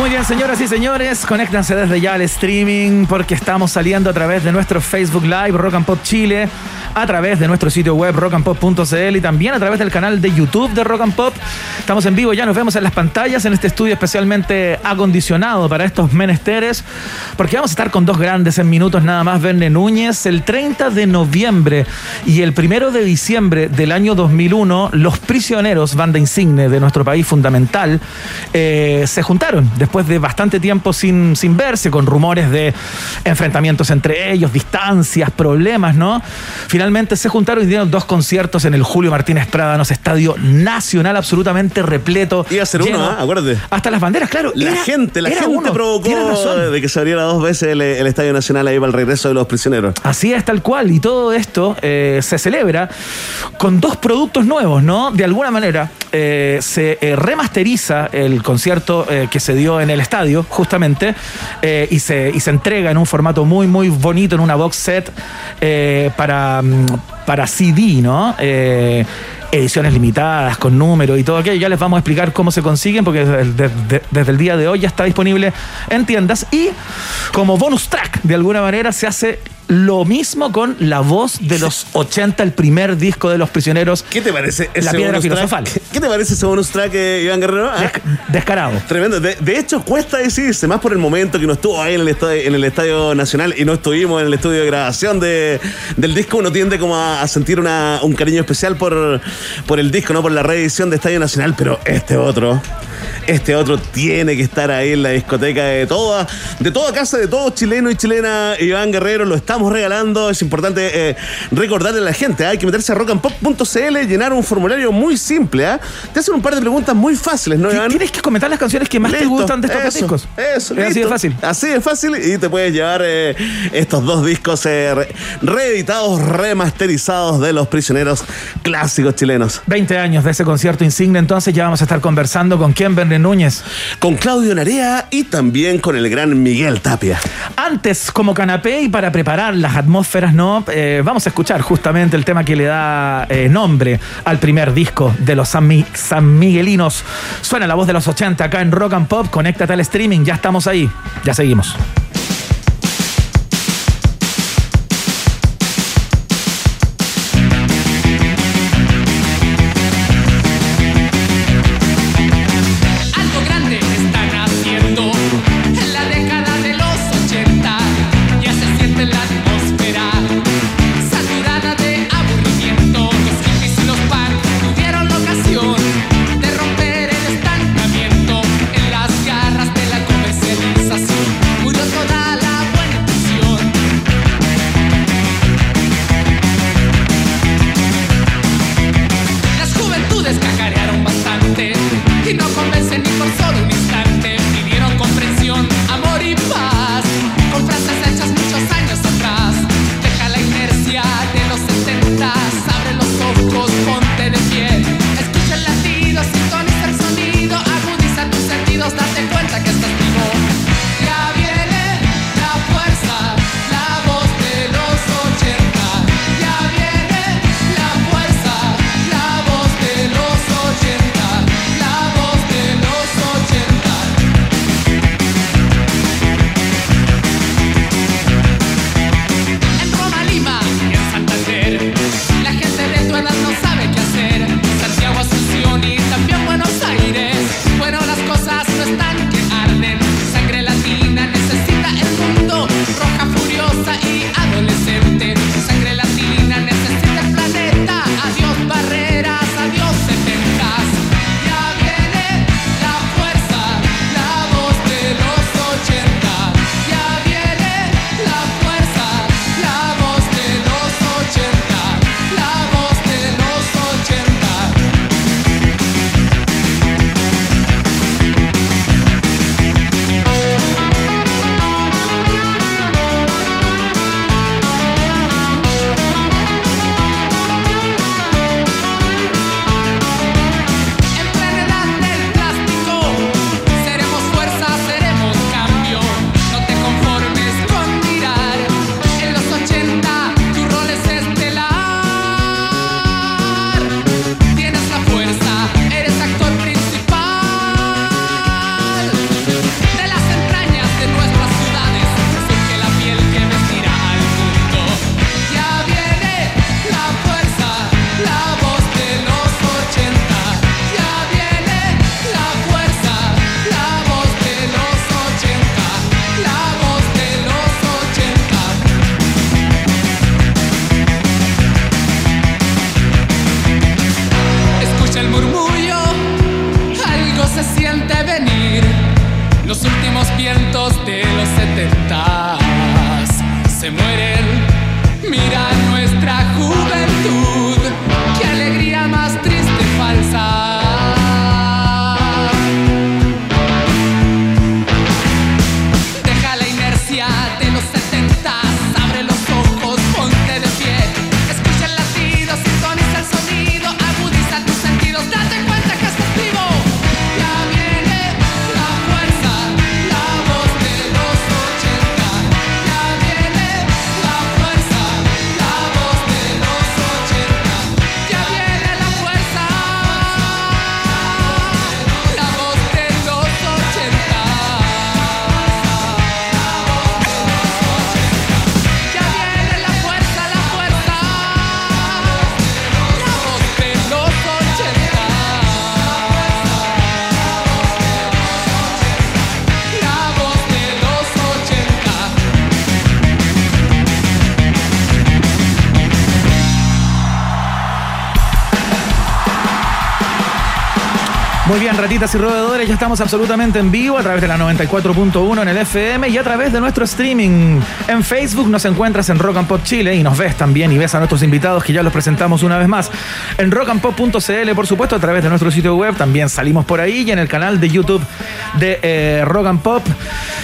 Muy bien, señoras y señores, conéctanse desde ya al streaming porque estamos saliendo a través de nuestro Facebook Live Rock and Pop Chile, a través de nuestro sitio web rockandpop.cl y también a través del canal de YouTube de Rock and Pop. Estamos en vivo, ya nos vemos en las pantallas en este estudio especialmente acondicionado para estos menesteres, porque vamos a estar con dos grandes en minutos nada más, Verne Núñez, el 30 de noviembre y el 1 de diciembre del año 2001, los prisioneros, banda insigne de nuestro país fundamental, eh, se juntaron después de bastante tiempo sin, sin verse, con rumores de enfrentamientos entre ellos, distancias, problemas, ¿no? Finalmente se juntaron y dieron dos conciertos en el Julio Martínez Prádanos, estadio nacional absolutamente repleto. Iba a ser lleno, uno, ¿ah? acuérdate. Hasta las banderas, claro. La era- gente, la gente uno. provocó de que se abriera dos veces el, el Estadio Nacional ahí para el regreso de los prisioneros. Así es, tal cual. Y todo esto eh, se celebra con dos productos nuevos, ¿no? De alguna manera eh, se eh, remasteriza el concierto eh, que se dio en el estadio, justamente, eh, y, se, y se entrega en un formato muy, muy bonito, en una box set eh, para, mm, para CD, ¿no? Eh, ediciones limitadas, con números y todo aquello. Ya les vamos a explicar cómo se consiguen, porque desde, desde- desde el día de hoy ya está disponible en tiendas. Y como bonus track, de alguna manera, se hace lo mismo con la voz de los 80, el primer disco de los prisioneros. ¿Qué te parece ese La piedra track? filosofal. ¿Qué- ¿Qué te parece ese bonus track, eh, Iván Guerrero? Ah, Des- descarado. Tremendo. De, de hecho, cuesta decirse, más por el momento que no estuvo ahí en el, estadio, en el Estadio Nacional y no estuvimos en el estudio de grabación de, del disco, uno tiende como a, a sentir una- un cariño especial por, por el disco, no por la reedición de Estadio Nacional, pero este otro, este otro tiene que estar ahí en la discoteca de toda, de toda casa, de todo chileno y chilena, Iván Guerrero, lo estamos regalando, es importante eh, recordarle a la gente, hay que meterse a rockandpop.cl, llenar un formulario muy simple, ¿ah? te hacen un par de preguntas muy fáciles, ¿no, Iván? Tienes que comentar las canciones que más te gustan de estos eso, discos. Eso, es así de fácil. Así de fácil y te puedes llevar eh, estos dos discos eh, re- reeditados, remasterizados de los prisioneros clásicos chilenos. 20 años de ese concierto insigne, entonces ya vamos a estar conversando con quién, Verne Núñez. Con Claudio Narea y también con el gran Miguel Tapia. Antes, como canapé y para preparar las atmósferas, ¿no? Eh, vamos a escuchar justamente el tema que le da eh, nombre al primer disco de los San, Mi- San Miguelinos. Suena la voz de los 80 acá en Rock and Pop. Conéctate al streaming, ya estamos ahí. Ya seguimos. Bien, ratitas ya estamos absolutamente en vivo a través de la 94.1 en el FM y a través de nuestro streaming. En Facebook nos encuentras en Rock and Pop Chile y nos ves también y ves a nuestros invitados que ya los presentamos una vez más. En rockandpop.cl, por supuesto, a través de nuestro sitio web también salimos por ahí y en el canal de YouTube de eh, Rock and Pop.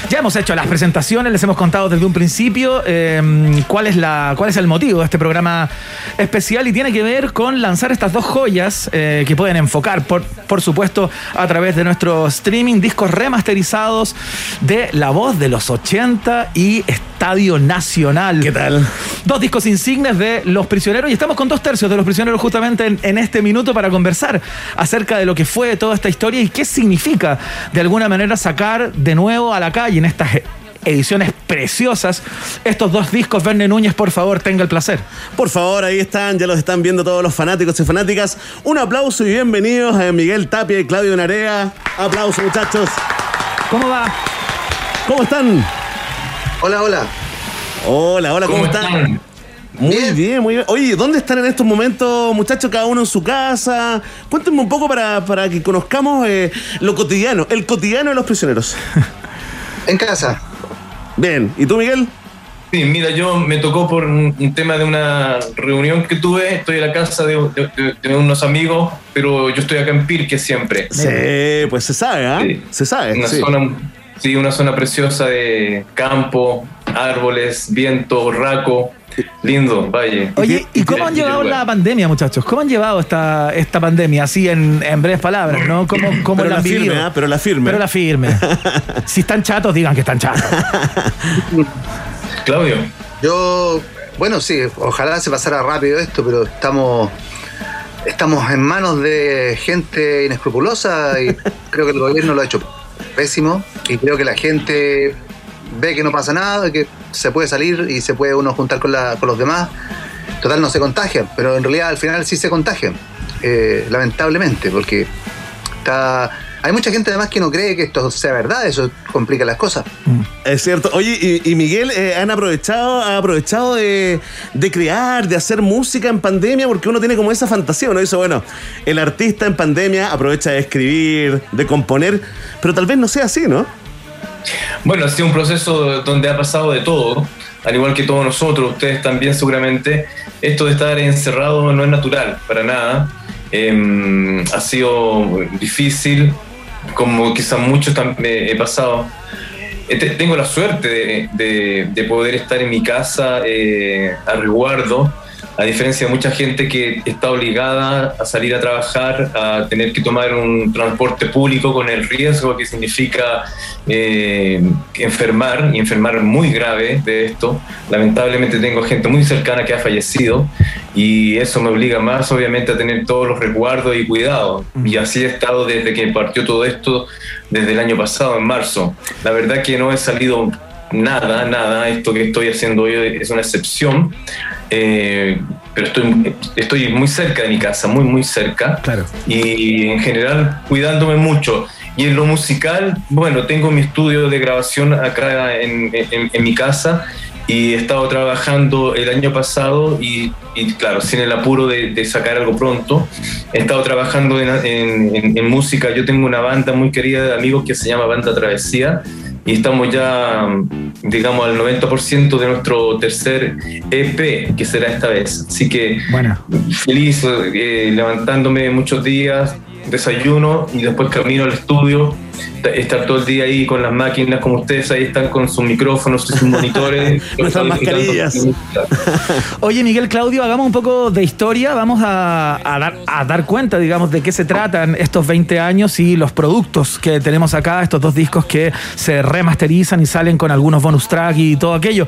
Ya hemos hecho las presentaciones, les hemos contado desde un principio eh, cuál, es la, cuál es el motivo de este programa especial y tiene que ver con lanzar estas dos joyas eh, que pueden enfocar, por, por supuesto, a través de nuestro streaming, discos remasterizados de La Voz de los 80 y Estadio Nacional. ¿Qué tal? Dos discos insignes de Los Prisioneros y estamos con dos tercios de Los Prisioneros justamente en, en este minuto para conversar acerca de lo que fue toda esta historia y qué significa de alguna manera sacar de nuevo a la calle en estas ediciones preciosas estos dos discos. Verne Núñez, por favor, tenga el placer. Por favor, ahí están, ya los están viendo todos los fanáticos y fanáticas. Un aplauso y bienvenidos a Miguel Tapia y Claudio Narea. Aplauso, muchachos. ¿Cómo va? ¿Cómo están? Hola, hola. Hola, hola, ¿cómo, están? Muy bien. muy bien. Oye, ¿dónde están en estos momentos, muchachos, cada uno en su casa? Cuéntenme un poco para, para que conozcamos eh, lo cotidiano, el cotidiano de los prisioneros. En casa. Bien, ¿y tú, Miguel? Sí, mira, yo me tocó por un, tema de una reunión que tuve. Estoy en la casa de, de- de unos amigos, pero yo estoy acá en Pirque siempre. Sí, pues se sabe, ¿ah? Sí. Se sabe. Una sí. zona, sí, una zona preciosa de campo, árboles, viento, raco. Lindo, valle. Oye, ¿y cómo han llevado la pandemia, muchachos? ¿Cómo han llevado esta, esta pandemia? Así en, en breves palabras, ¿no? ¿Cómo, cómo Pero la han vivido? firme, ¿ah? Pero la firme. Pero la firme. si están chatos, digan que están chatos. Claudio. Yo, bueno, sí, ojalá se pasara rápido esto, pero estamos estamos en manos de gente inescrupulosa y creo que el gobierno lo ha hecho pésimo y creo que la gente ve que no pasa nada, que se puede salir y se puede uno juntar con, la- con los demás. Total, no se contagian, pero en realidad al final sí se contagian, eh, lamentablemente, porque está... Hay mucha gente además que no cree que esto sea verdad, eso complica las cosas. Es cierto. Oye, y, y Miguel, eh, ¿han aprovechado, ha aprovechado de, de crear, de hacer música en pandemia? Porque uno tiene como esa fantasía, uno dice, bueno, el artista en pandemia aprovecha de escribir, de componer, pero tal vez no sea así, ¿no? Bueno, ha sido un proceso donde ha pasado de todo, al igual que todos nosotros, ustedes también seguramente. Esto de estar encerrado no es natural, para nada. Em, ha sido difícil, como quizás muchos tam- eh, he pasado. Eh, te- Tengo la suerte de poder estar en mi casa eh, a resguardo, a diferencia de mucha gente que está obligada a salir a trabajar, a tener que tomar un transporte público con el riesgo que significa eh, enfermar y enfermar muy grave de esto. Lamentablemente tengo gente muy cercana que ha fallecido y eso me obliga más obviamente a tener todos los resguardos y cuidados. Y así he estado desde que partió todo esto, desde el año pasado, en marzo. La verdad que no he salido nada, nada. Esto que estoy haciendo hoy es una excepción. Eh, pero estoy, estoy muy cerca de mi casa, muy, muy cerca. Claro. Y en general cuidándome mucho. Y en lo musical, bueno, tengo mi estudio de grabación acá en, en- en mi casa y he estado trabajando el año pasado y, y, claro, sin el apuro de, de sacar algo pronto. He estado trabajando en, en- en- en música. Yo tengo una banda muy querida de amigos que se llama Banda Travesía y estamos ya, digamos, al 90% de nuestro tercer EP, que será esta vez. Así que Bueno. feliz, eh, levantándome muchos días, desayuno y después camino al estudio, estar todo el día ahí con las máquinas, como ustedes ahí están con sus micrófonos, sus monitores. Nuestras mascarillas. Oye, Miguel Claudio, hagamos un poco de historia. Vamos a, a dar, a dar cuenta, digamos, de qué se tratan estos 20 años y los productos que tenemos acá, estos dos discos que se remasterizan y salen con algunos bonus track y todo aquello.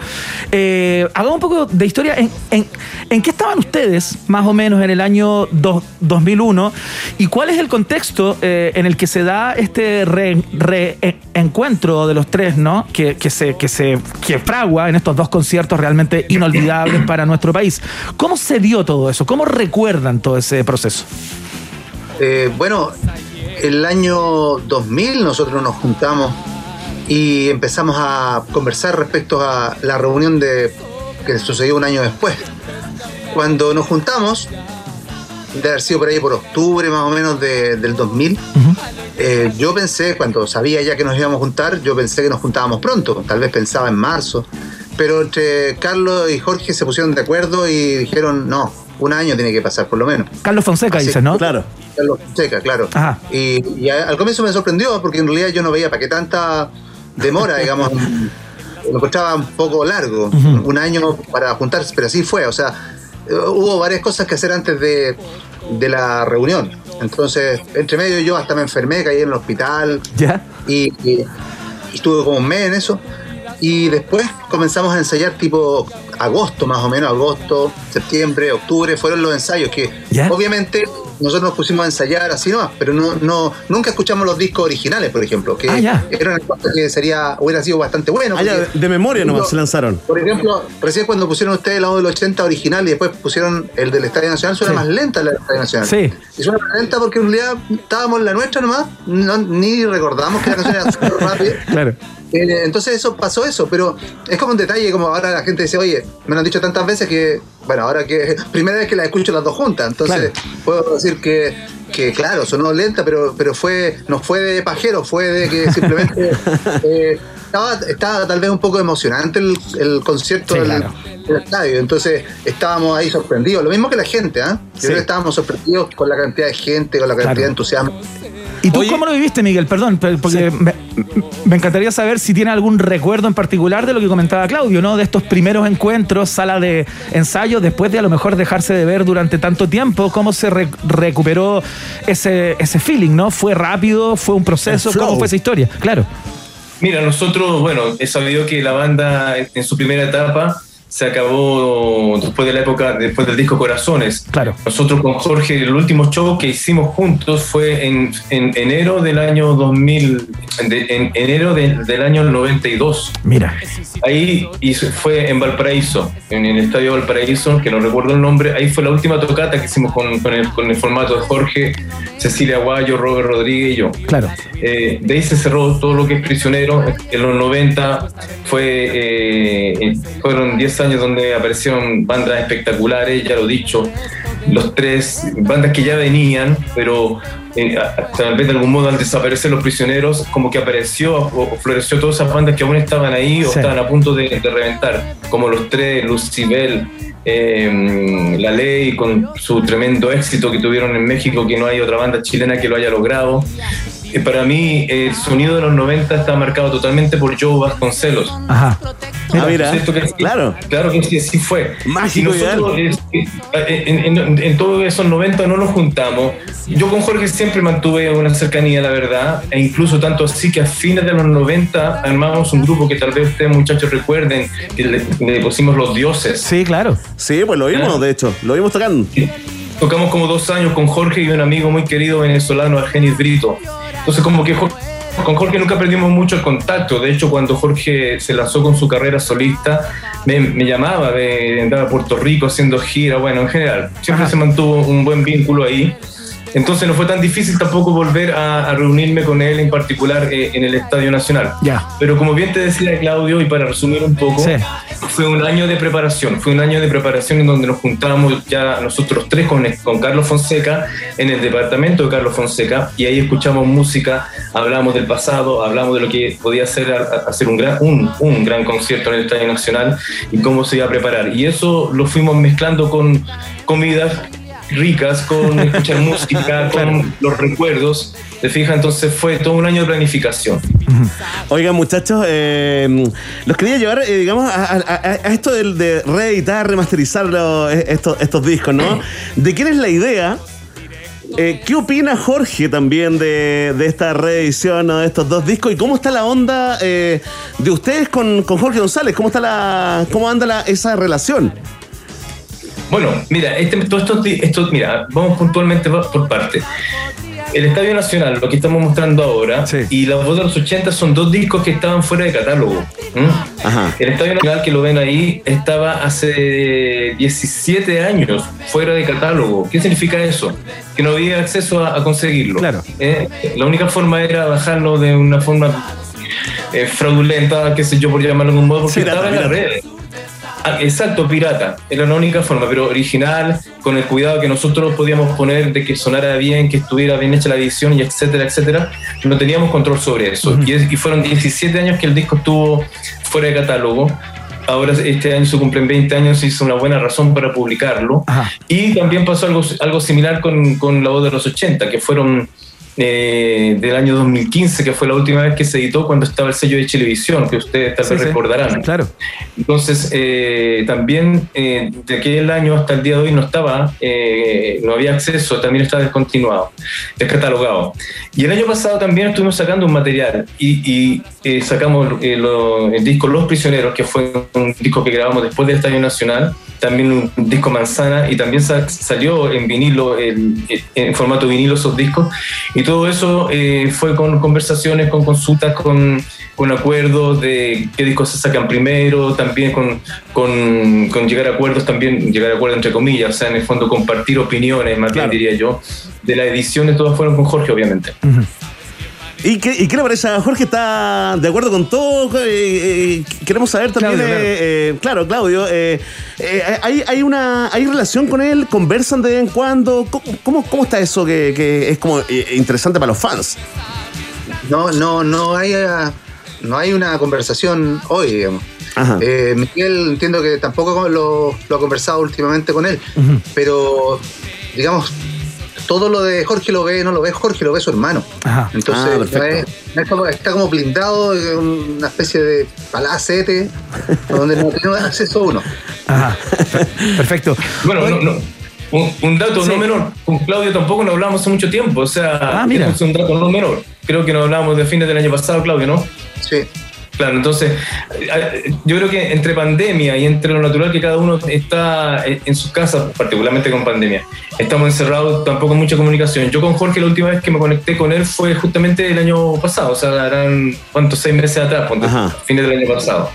Eh, hagamos un poco de historia. ¿En, en, en qué estaban ustedes, más o menos, en el año dos- 2001? ¿Y cuál es el contexto eh, en el que se da este re- reencuentro de los tres, ¿no? Que, que se, que se que fragua en estos dos conciertos realmente inolvidables para nuestro país. ¿Cómo se dio todo eso? ¿Cómo recuerdan todo ese proceso? Eh, bueno, el año 2000 nosotros nos juntamos y empezamos a conversar respecto a la reunión de que sucedió un año después. Cuando nos juntamos, de haber sido por ahí por octubre más o menos de- del 2000. Eh, yo pensé, cuando sabía ya que nos íbamos a juntar, yo pensé que nos juntábamos pronto, tal vez pensaba en marzo. Pero entre Carlos y Jorge se pusieron de acuerdo y dijeron, no, un año tiene que pasar por lo menos. Carlos Fonseca dices, ¿no? Claro. Carlos Fonseca, claro. Ajá. Y, y a- al comienzo me sorprendió porque en realidad yo no veía para qué tanta demora, digamos. lo encontraba un poco largo, un año para juntarse, pero así fue. O sea, hubo varias cosas que hacer antes de, de la reunión. Entonces, entre medio yo hasta me enfermé, caí en el hospital ¿Ya? y, y- y estuve como un mes en eso. Y después comenzamos a ensayar tipo agosto más o menos, agosto, septiembre, octubre, fueron los ensayos que ¿Ya? obviamente nosotros nos pusimos a ensayar así nomás, pero no, no, nunca escuchamos los discos originales, por ejemplo, que Ah, era una cosa que sería, hubiera sido bastante bueno. Ah, ya, de, memoria nomás se lanzaron. Por ejemplo, recién cuando pusieron ustedes el lado del 80 original y después pusieron el del Estadio Nacional, suena Sí. más lenta la del Estadio Nacional. Sí. Y suena más lenta porque en realidad estábamos en la nuestra nomás, no- ni recordamos que la canción era súper rápida. Claro. Eh, entonces eso pasó eso, pero es como un detalle, como ahora la gente dice, oye, me lo han dicho tantas veces que, bueno, ahora que primera vez que la escucho las dos juntas, entonces puedo decir que, que claro, sonó lenta, pero, pero fue, no fue de pajero, fue de que simplemente eh, estaba, estaba tal vez un poco emocionante el, el concierto Sí, del, claro. del estadio, entonces estábamos ahí sorprendidos, lo mismo que la gente, ¿ah? Yo Sí. creo que estábamos sorprendidos con la cantidad de gente, con la cantidad Claro. de entusiasmo. ¿Y tú Oye- cómo lo viviste, Miguel? Perdón, pe- porque me, me encantaría saber si tiene algún recuerdo en particular de lo que comentaba Claudio, ¿no? De estos primeros encuentros, sala de ensayo, después de a lo mejor dejarse de ver durante tanto tiempo, ¿cómo se re- recuperó ese, ese feeling, ¿no? ¿Fue rápido? ¿Fue un proceso? ¿Cómo fue esa historia? Claro. Mira, nosotros, bueno, he sabido que la banda en en su primera etapa se acabó después de la época, después del disco Corazones. Claro. Nosotros con Jorge, el último show que hicimos juntos fue en, en enero del año 2000, de- en enero de- del año 92. Mira. Ahí hizo- fue en Valparaíso, en el estadio Valparaíso, que no recuerdo el nombre. Ahí fue la última tocata que hicimos con, con el, con el formato de Jorge, Cecilia Aguayo, Robert Rodríguez y yo. Claro. Eh, de ahí se cerró todo lo que es prisionero. En los 90 fue, eh, fueron 10 años donde aparecieron bandas espectaculares, ya lo he dicho. Los tres, bandas que ya venían, pero eh, tal vez de algún modo al desaparecer los prisioneros, como que apareció o, o floreció todas esas bandas que aún estaban ahí o Sí. estaban a punto de, de reventar, como los tres, Lucibel, eh, La Ley, con su tremendo éxito que tuvieron en México, que no hay otra banda chilena que lo haya logrado. Eh, para mí, el sonido de los 90 está marcado totalmente por Joe Vasconcelos. Ajá. Ah, mira, claro. Claro que sí, sí fue. Mágico Y nosotros, eh, en, en- en todos esos 90 no nos juntamos. Yo con Jorge siempre mantuve una cercanía, la verdad, e incluso tanto así que a fines de los 90 armamos un grupo que tal vez ustedes muchachos recuerden, que le, le pusimos Los Dioses. Sí, claro. Sí, pues lo vimos, Ah. de hecho, lo vimos tocando. Tocamos como dos años con Jorge y un amigo muy querido venezolano, Argenis Brito. Entonces como que Jorge- con Jorge nunca perdimos mucho el contacto. De hecho, cuando Jorge se lanzó con su carrera solista, me, me llamaba, me andaba a Puerto Rico haciendo gira, bueno, en general. Siempre Ajá. se mantuvo un buen vínculo ahí. Entonces no fue tan difícil tampoco volver a, a reunirme con él en particular eh, en el Estadio Nacional. Ya. Pero como bien te decía Claudio, y para resumir un poco, Sí. fue un año de preparación, fue un año de preparación en donde nos juntamos ya nosotros tres con, con Carlos Fonseca en el departamento de Carlos Fonseca y ahí escuchamos música, hablamos del pasado, hablamos de lo que podía ser hacer un gran, un, un gran concierto en el Estadio Nacional y cómo se iba a preparar. Y eso lo fuimos mezclando con comidas ricas, con escuchar música, con los recuerdos. ¿Te fijas? Entonces fue todo un año de planificación. Oigan, muchachos, eh, los quería llevar, eh, digamos, a, a- a- a esto del- de, reeditar, remasterizar los- eh, estos, estos discos, ¿no? ¿De quién es la idea? Eh, ¿Qué opina Jorge también de, de esta reedición ¿no? de estos dos discos? ¿Y cómo está la onda eh, de ustedes con, con Jorge González? ¿Cómo está la, cómo anda la- esa relación? Bueno, mira, este, todo esto, esto- mira, vamos puntualmente por por parte. El Estadio Nacional, lo que estamos mostrando ahora, Sí. y La Voz de los 80 son dos discos que estaban fuera de catálogo. Ajá. El Estadio Nacional, que lo ven ahí, estaba hace 17 años fuera de catálogo. ¿Qué significa eso? Que no había acceso a, a conseguirlo. Claro. ¿eh? La única forma era bajarlo de una forma eh, fraudulenta, qué sé yo, por llamarlo de algún modo, porque estaba en las redes. Ah, Exacto, pirata. Era la única forma, pero original, con el cuidado que nosotros podíamos poner de que sonara bien, que estuviera bien hecha la edición y etcétera, etcétera. No teníamos control sobre eso. y, fueron 17 años que el disco estuvo fuera de catálogo. Ahora este año se cumplen 20 años y es una buena razón para publicarlo. Y también pasó algo, algo similar con, con La Voz de los 80, que fueron eh, del año 2015, que fue la última vez que se editó cuando estaba el sello de televisión, que ustedes tal Sí, vez sí. recordarán. Claro. Entonces, eh, también eh, de aquel año hasta el día de hoy no estaba, eh, no había acceso, también está descontinuado, descatalogado. Y el año pasado también estuvimos sacando un material y, y, eh, sacamos eh, lo- el disco Los Prisioneros, que fue un disco que grabamos después del Estadio Nacional, también un disco Manzana y también sa- salió en vinilo, el- en formato vinilo esos discos. Y todo eso eh, fue con conversaciones, con consultas, con, con acuerdos de qué discos se sacan primero, también con, con, con llegar a acuerdos, también llegar a acuerdos entre comillas, o sea, en el fondo compartir opiniones, más Claro. bien diría yo, de la edición todas fueron con Jorge, obviamente. ¿Y qué, ¿Y qué le parece a Jorge? ¿Está de acuerdo con todo? Eh, eh, queremos saber también. Claudio, eh, eh, claro, Claudio. eh, eh, ¿hay, hay, una, ¿Hay relación con él? ¿Conversan de vez en cuando? ¿Cómo, cómo, cómo está eso que, que es como interesante para los fans? No, no, no hay, no hay una conversación hoy, digamos. Ajá. Eh, Miguel entiendo que tampoco lo, lo ha conversado últimamente con él, pero digamos, todo lo de Jorge lo ve, no lo ve Jorge, lo ve su hermano. Ajá. Entonces Ah, es- no es como- está como blindado, una especie de palacete donde no tiene acceso uno. Ajá. Perfecto. Bueno, no, no, un, un dato Sí. no menor, con Claudio tampoco nos hablamos hace mucho tiempo, o sea, Ah, mira. es un dato no menor. Creo que nos hablamos de fines del año pasado, Claudio, ¿no? Sí. Claro, entonces eh, yo creo que entre pandemia y entre lo natural que cada uno está en en sus casas, particularmente con pandemia, estamos encerrados, tampoco mucha comunicación. Yo con Jorge la última vez que me conecté con él fue justamente el año pasado, o sea, eran cuántos, seis meses atrás, fines del año pasado.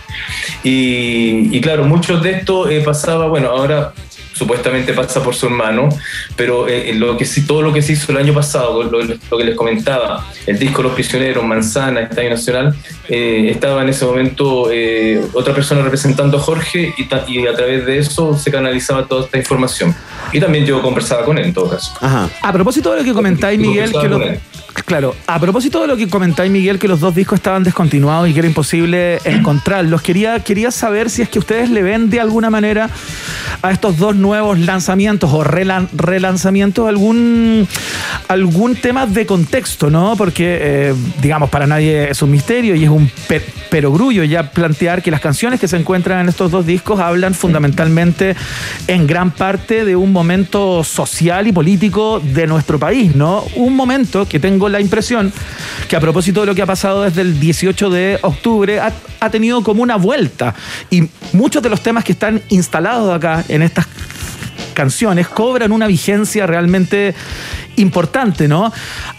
Y, y claro, muchos de esto eh, pasaba, bueno, ahora supuestamente pasa por su hermano, pero eh, lo que sí, todo lo que se hizo el año pasado, lo, lo que les comentaba, el disco Los Prisioneros, Manzana, Estadio Nacional, eh, estaba en ese momento eh, otra persona representando a Jorge y, a través de eso se canalizaba toda esta información. Y también yo conversaba con él en todo caso. Ajá. A propósito de lo que comentáis, Miguel, que claro, a propósito de lo que comentáis, Miguel, que los dos discos estaban descontinuados y que era imposible encontrarlos, quería, quería saber si es que ustedes le ven de alguna manera a estos dos nuevos lanzamientos o relan- relanzamientos algún, algún tema de contexto, ¿no? Porque, eh, digamos, para nadie es un misterio y es un pe- perogrullo ya plantear que las canciones que se encuentran en estos dos discos hablan fundamentalmente en gran parte de un momento social y político de nuestro país, ¿no? Un momento que tengo la impresión que a propósito de lo que ha pasado desde el 18 de octubre ha, ha tenido como una vuelta y muchos de los temas que están instalados acá en estas canciones cobran una vigencia realmente importante, ¿no?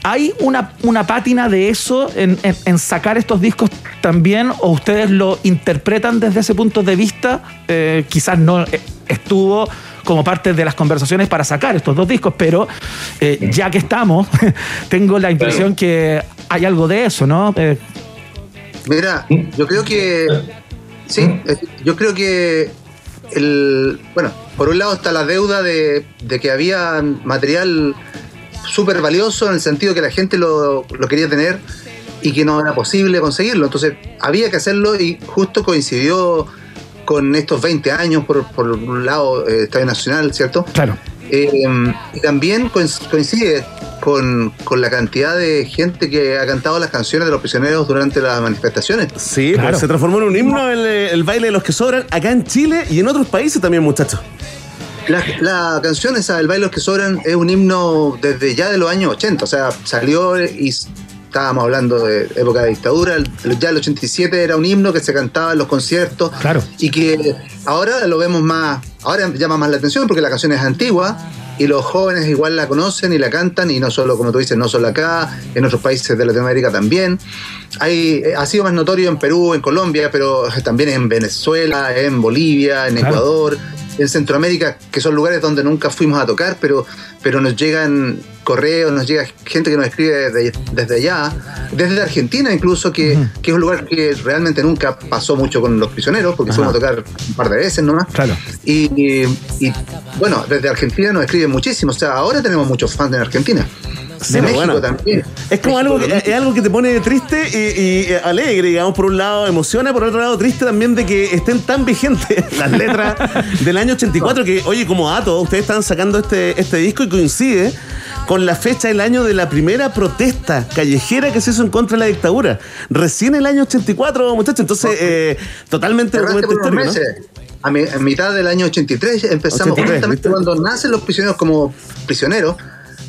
¿Hay una, una pátina de eso en, en- en sacar estos discos también o ustedes lo interpretan desde ese punto de vista? Eh, quizás no eh, estuvo como parte de las conversaciones para sacar estos dos discos, pero eh, ya que estamos, tengo la impresión que hay algo de eso, ¿no? Eh, Mira, yo creo que. Sí, eh, yo creo que. El, bueno, por un lado está la deuda de, de que había material súper valioso en el sentido que la gente lo, lo quería tener y que no era posible conseguirlo. Entonces había que hacerlo y justo coincidió con estos 20 años, por, por un lado, eh, Estadio Nacional, ¿cierto? claro. Eh, y también coinc- coincide con, con la cantidad de gente que ha cantado las canciones de los prisioneros durante las manifestaciones. Sí, Claro. pues se transformó en un himno el, el baile de los que sobran acá en Chile y en otros países también, muchachos. La, la canción esa, El baile de los que sobran, es un himno desde ya de los años 80, o sea, salió y estábamos hablando de época de dictadura, el- ya el 87 era un himno que se cantaba en los conciertos Claro. y que ahora lo vemos más, ahora llama más la atención porque la canción es antigua y los jóvenes igual la conocen y la cantan y no solo, como tú dices, no solo acá, en otros países de Latinoamérica también. Hay, eh, ha sido más notorio en Perú, en Colombia, pero también en Venezuela, en Bolivia, en Claro. Ecuador. En Centroamérica, que son lugares donde nunca fuimos a tocar, pero, pero nos llegan correos, nos llega gente que nos escribe de- desde allá, desde Argentina incluso, que, que es un lugar que realmente nunca pasó mucho con los prisioneros, porque fuimos a tocar un par de veces nomás. Claro. Y, y- y, bueno, desde Argentina nos escriben muchísimo, o sea, ahora tenemos muchos fans en Argentina. Sí, de pero México bueno. también. Es como algo que, es algo que te pone triste y, y, alegre, digamos, por un lado emociona, por otro lado triste también de que estén tan vigentes las letras del año 84 que, oye, como dato, ustedes están sacando este, este disco y coincide con la fecha del año de la primera protesta callejera que se hizo en contra de la dictadura. Recién el año 84, muchachos, entonces eh, totalmente documento histórico. A, mi- a mitad del año 83 empezamos 83, justamente ¿viste? cuando nacen los prisioneros como prisioneros,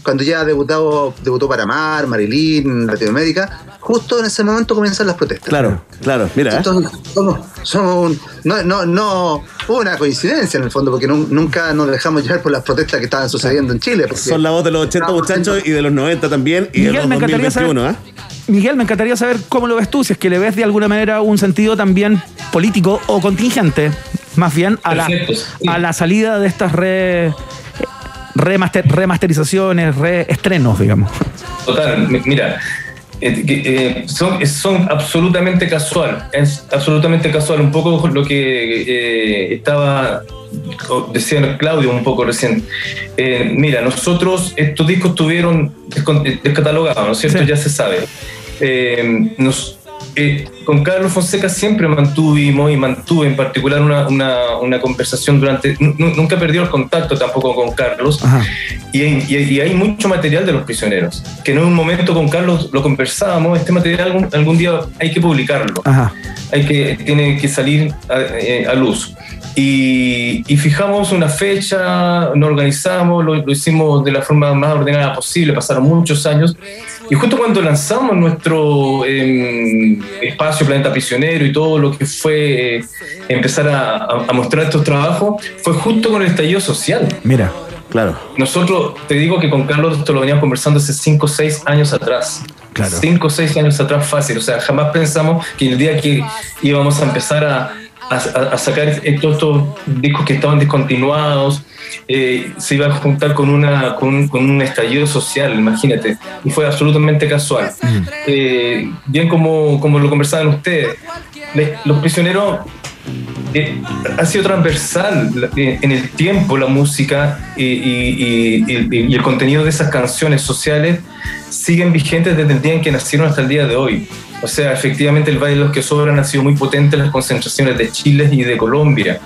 cuando ya debutado, debutó Paramar, Marilyn, Latinoamérica, justo en ese momento comienzan las protestas. Claro, claro, mira. ¿eh? Entonces, somos, somos un- no, no, no hubo una coincidencia en el fondo, porque nun- nunca nos dejamos llevar por las protestas que estaban sucediendo en Chile. Son la voz de los 80 Estábamos muchachos y de los 90 también y de Miguel, los me encantaría 2021, saber. ¿ah? Miguel, me encantaría saber cómo lo ves tú, si es que le ves de alguna manera un sentido también político o contingente, más bien a la, sí. a la salida de estas re, remaster- remasterizaciones, reestrenos, digamos. Total, mi- mira, eh, eh, son, absolutamente casual, es absolutamente casual, un poco lo que eh, estaba decía Claudio un poco recién. Mira, nosotros estos discos estuvieron descatalogados, ¿no es cierto? Sí. Ya se sabe. Nos- eh, con Carlos Fonseca siempre mantuvimos y mantuve en particular una, una- una conversación durante... nu- Nunca perdió el contacto tampoco con Carlos. Y, y y hay mucho material de los prisioneros, que en un momento con Carlos lo conversábamos, este material algún, algún día hay que publicarlo, Ajá. hay que, tiene que salir a, eh, a luz. Y, y fijamos una fecha, nos organizamos, lo, lo hicimos de la forma más ordenada posible, pasaron muchos años. Y justo cuando lanzamos nuestro eh, espacio Planeta Prisionero y todo lo que fue eh, empezar a, mostrar estos trabajos, fue justo con el estallido social. Mira. Claro. Nosotros, te digo que con Carlos esto lo veníamos conversando hace 5 o 6 años atrás. Claro. 5 o 6 años atrás fácil. O sea, jamás pensamos que el día que íbamos a empezar a, a- a sacar estos, estos discos que estaban descontinuados, eh, se iba a juntar con, una, con, un, con un estallido social, imagínate. Y fue absolutamente casual. Eh, bien como, como lo conversaban ustedes, le- los prisioneros eh, ha sido transversal eh, en el tiempo la música y, y- y- y- y el contenido de esas canciones sociales siguen vigentes desde el día en que nacieron hasta el día de hoy. O sea, efectivamente el baile de los que sobran ha sido muy potente en las concentraciones de Chile y de Colombia.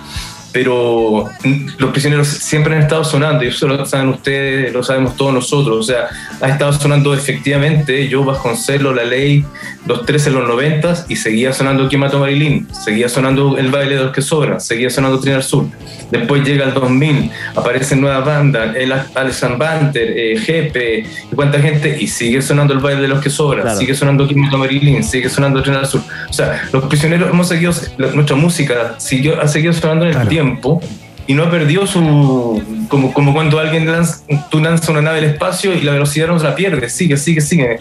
Pero los prisioneros siempre han estado sonando, y eso lo saben ustedes, lo sabemos todos nosotros. O sea, ha estado sonando efectivamente yo, Vasconcelos, La Ley, los tres en los noventas y seguía sonando Quien mató Marilyn, seguía sonando El baile de los que sobran, seguía sonando Trinar Sur. Después llega el 2000, aparecen nuevas bandas, el Alexander Banter, eh, Jepe, y cuánta gente, y sigue sonando El baile de los que sobran, Claro. sigue sonando Quien mató Marilyn, sigue sonando Trinar Sur. O sea, los prisioneros hemos seguido, nuestra música siguió, ha seguido sonando en el Claro. tiempo y no ha perdido su. Como, como cuando alguien lanza, tú lanzas una nave al espacio y la velocidad no se la pierde, sigue, sigue, sigue.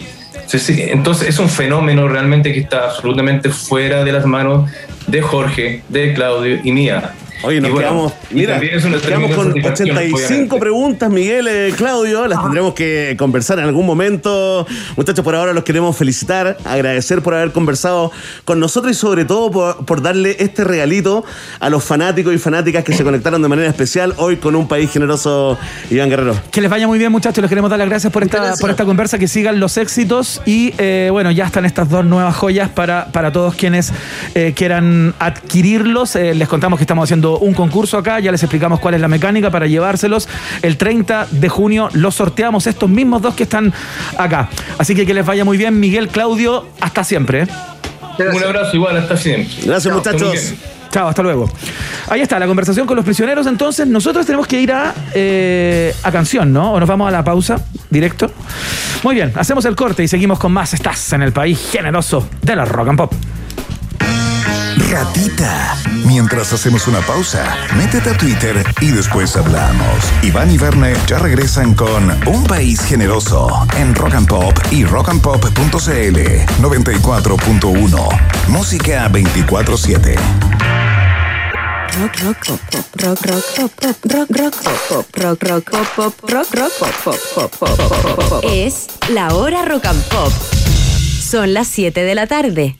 Entonces es un fenómeno realmente que está absolutamente fuera de las manos de Jorge, de Claudio y mía. Oye, nos quedamos, mira, nos quedamos con tremenda satisfacción, 85 obviamente. preguntas, Miguel, eh, Claudio, las tendremos que conversar en algún momento. Muchachos, por ahora los queremos felicitar, agradecer por haber conversado con nosotros y sobre todo por, por darle este regalito a los fanáticos y fanáticas que se conectaron de manera especial hoy con un país generoso, Iván Guerrero. Que les vaya muy bien, muchachos. Les queremos dar las gracias por esta, gracias. por esta conversa, que sigan los éxitos. Y eh, bueno, ya están estas dos nuevas joyas para, para todos quienes eh, quieran adquirirlos. Eh, les contamos que estamos haciendo un concurso acá, ya les explicamos cuál es la mecánica para llevárselos. El 30 de junio los sorteamos estos mismos dos que están acá. Así que que les vaya muy bien, Miguel, Claudio, hasta siempre. ¿eh? Un abrazo igual, hasta siempre. Gracias, Chao, muchachos. Chao, hasta luego. Ahí está la conversación con los prisioneros. Entonces, nosotros tenemos que ir a, eh, a canción, ¿no? O nos vamos a la pausa directo. Muy bien, hacemos el corte y seguimos con más. Estás en el país generoso de la rock and pop. Ratita. Mientras hacemos una pausa, métete a Twitter y después hablamos. Iván y Verne ya regresan con Un País Generoso en Rock and Pop y rockandpop.cl 94.1. Música 24-7. rock, rock, pop, pop, rock, rock, pop, pop, rock, rock, pop, pop, rock, rock, pop, pop, rock, rock, pop, pop, pop, pop, pop, pop, pop. Es la hora rock and pop. Son las 7 de la tarde.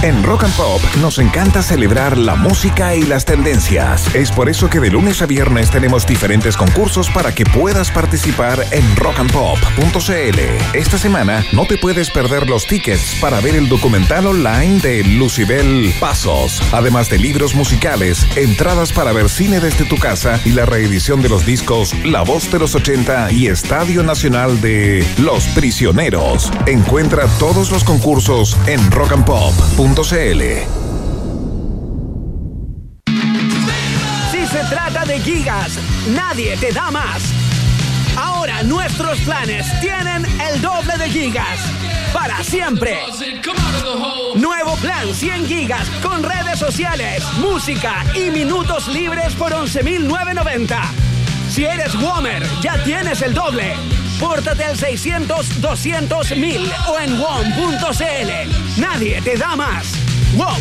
En Rock and Pop nos encanta celebrar la música y las tendencias. Es por eso que de lunes a viernes tenemos diferentes concursos para que puedas participar en rockandpop.cl. Esta semana no te puedes perder los tickets para ver el documental online de Lucibel Pasos, además de libros musicales, entradas para ver cine desde tu casa y la reedición de los discos La Voz de los 80 y Estadio Nacional de Los Prisioneros. Encuentra todos los concursos en rockandpop.cl. Si se trata de gigas, nadie te da más. Ahora nuestros planes tienen el doble de gigas. Para siempre. Nuevo plan 100 gigas con redes sociales, música y minutos libres por 11.990. Si eres Womer, ya tienes el doble. Pórtate al 600 200 1000 o en WOM.cl. Nadie te da más. WOM.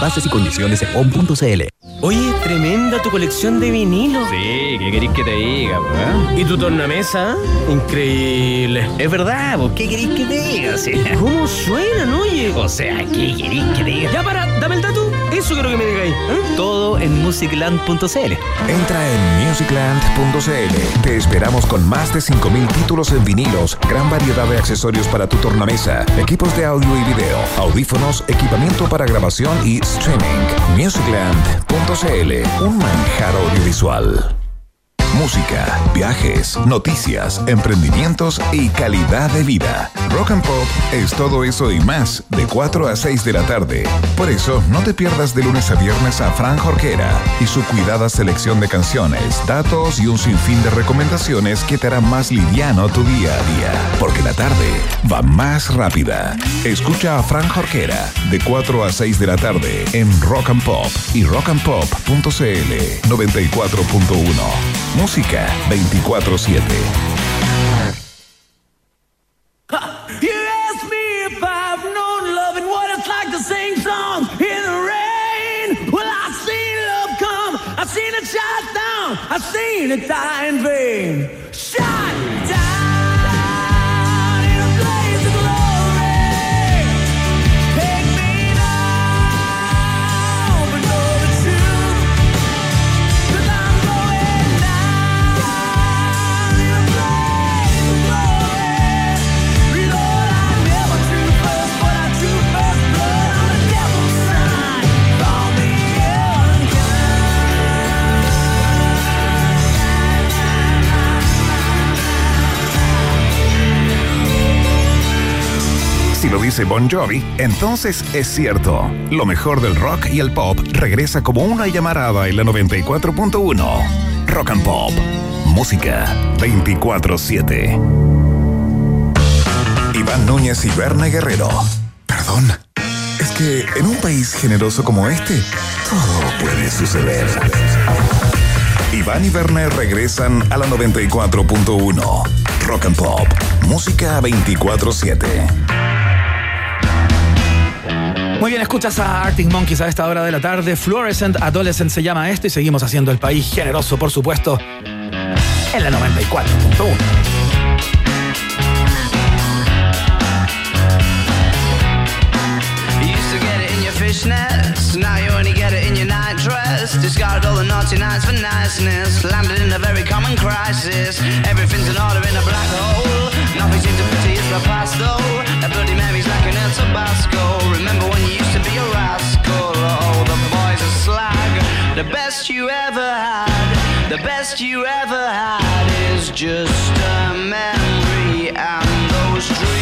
Bases y condiciones en on.cl. Oye, tremenda tu colección de vinilos. Sí, ¿qué queréis que te diga, weón? ¿Y tu tornamesa? Increíble. Es verdad, ¿por qué queréis que te diga? O sea, ¿Cómo suenan, oye? o sea, ¿qué queréis que te diga? Ya para, dame el dato. Eso quiero que me digáis. ¿eh? Todo en musicland.cl. Entra en musicland.cl. Te esperamos con más de 5.000 títulos en vinilos, gran variedad de accesorios para tu tornamesa, equipos de audio y video, audífonos, equipamiento para grabación y streaming. Musicland.cl, un manjar audiovisual. Música, viajes, noticias, emprendimientos y calidad de vida. Rock and Pop es todo eso y más de 4 a 6 de la tarde. Por eso, no te pierdas de lunes a viernes a Fran Jorquera y su cuidada selección de canciones, datos y un sinfín de recomendaciones que te harán más liviano tu día a día. Porque la tarde va más rápida. Escucha a Fran Jorquera de 4 a 6 de la tarde en Rock and Pop y rockandpop.cl 94.1. Música 24-7. You ask me if I've known love and what it's lo dice Bon Jovi, entonces es cierto. Lo mejor del rock y el pop regresa como una llamarada en la 94.1. Rock and Pop. Música 24-7. Iván Núñez y Berna Guerrero. Perdón. Es que en un país generoso como este, todo puede suceder. Iván y Werner regresan a la 94.1. Rock and Pop. Música 24-7. Muy bien, escuchas a Arctic Monkeys a esta hora de la tarde. Fluorescent Adolescent se llama esto y seguimos haciendo el país generoso, por supuesto, en la 94.1. now you only get it in your night dress. Discarded all the naughty nights for niceness, landed in a very common crisis. Everything's in order in a black hole. Nothing seems to pity is the past though. A bloody Mary's like an El Tabasco. Remember when you used to be a rascal? Oh, the boys are slag. The best you ever had, the best you ever had is just a memory and those dreams.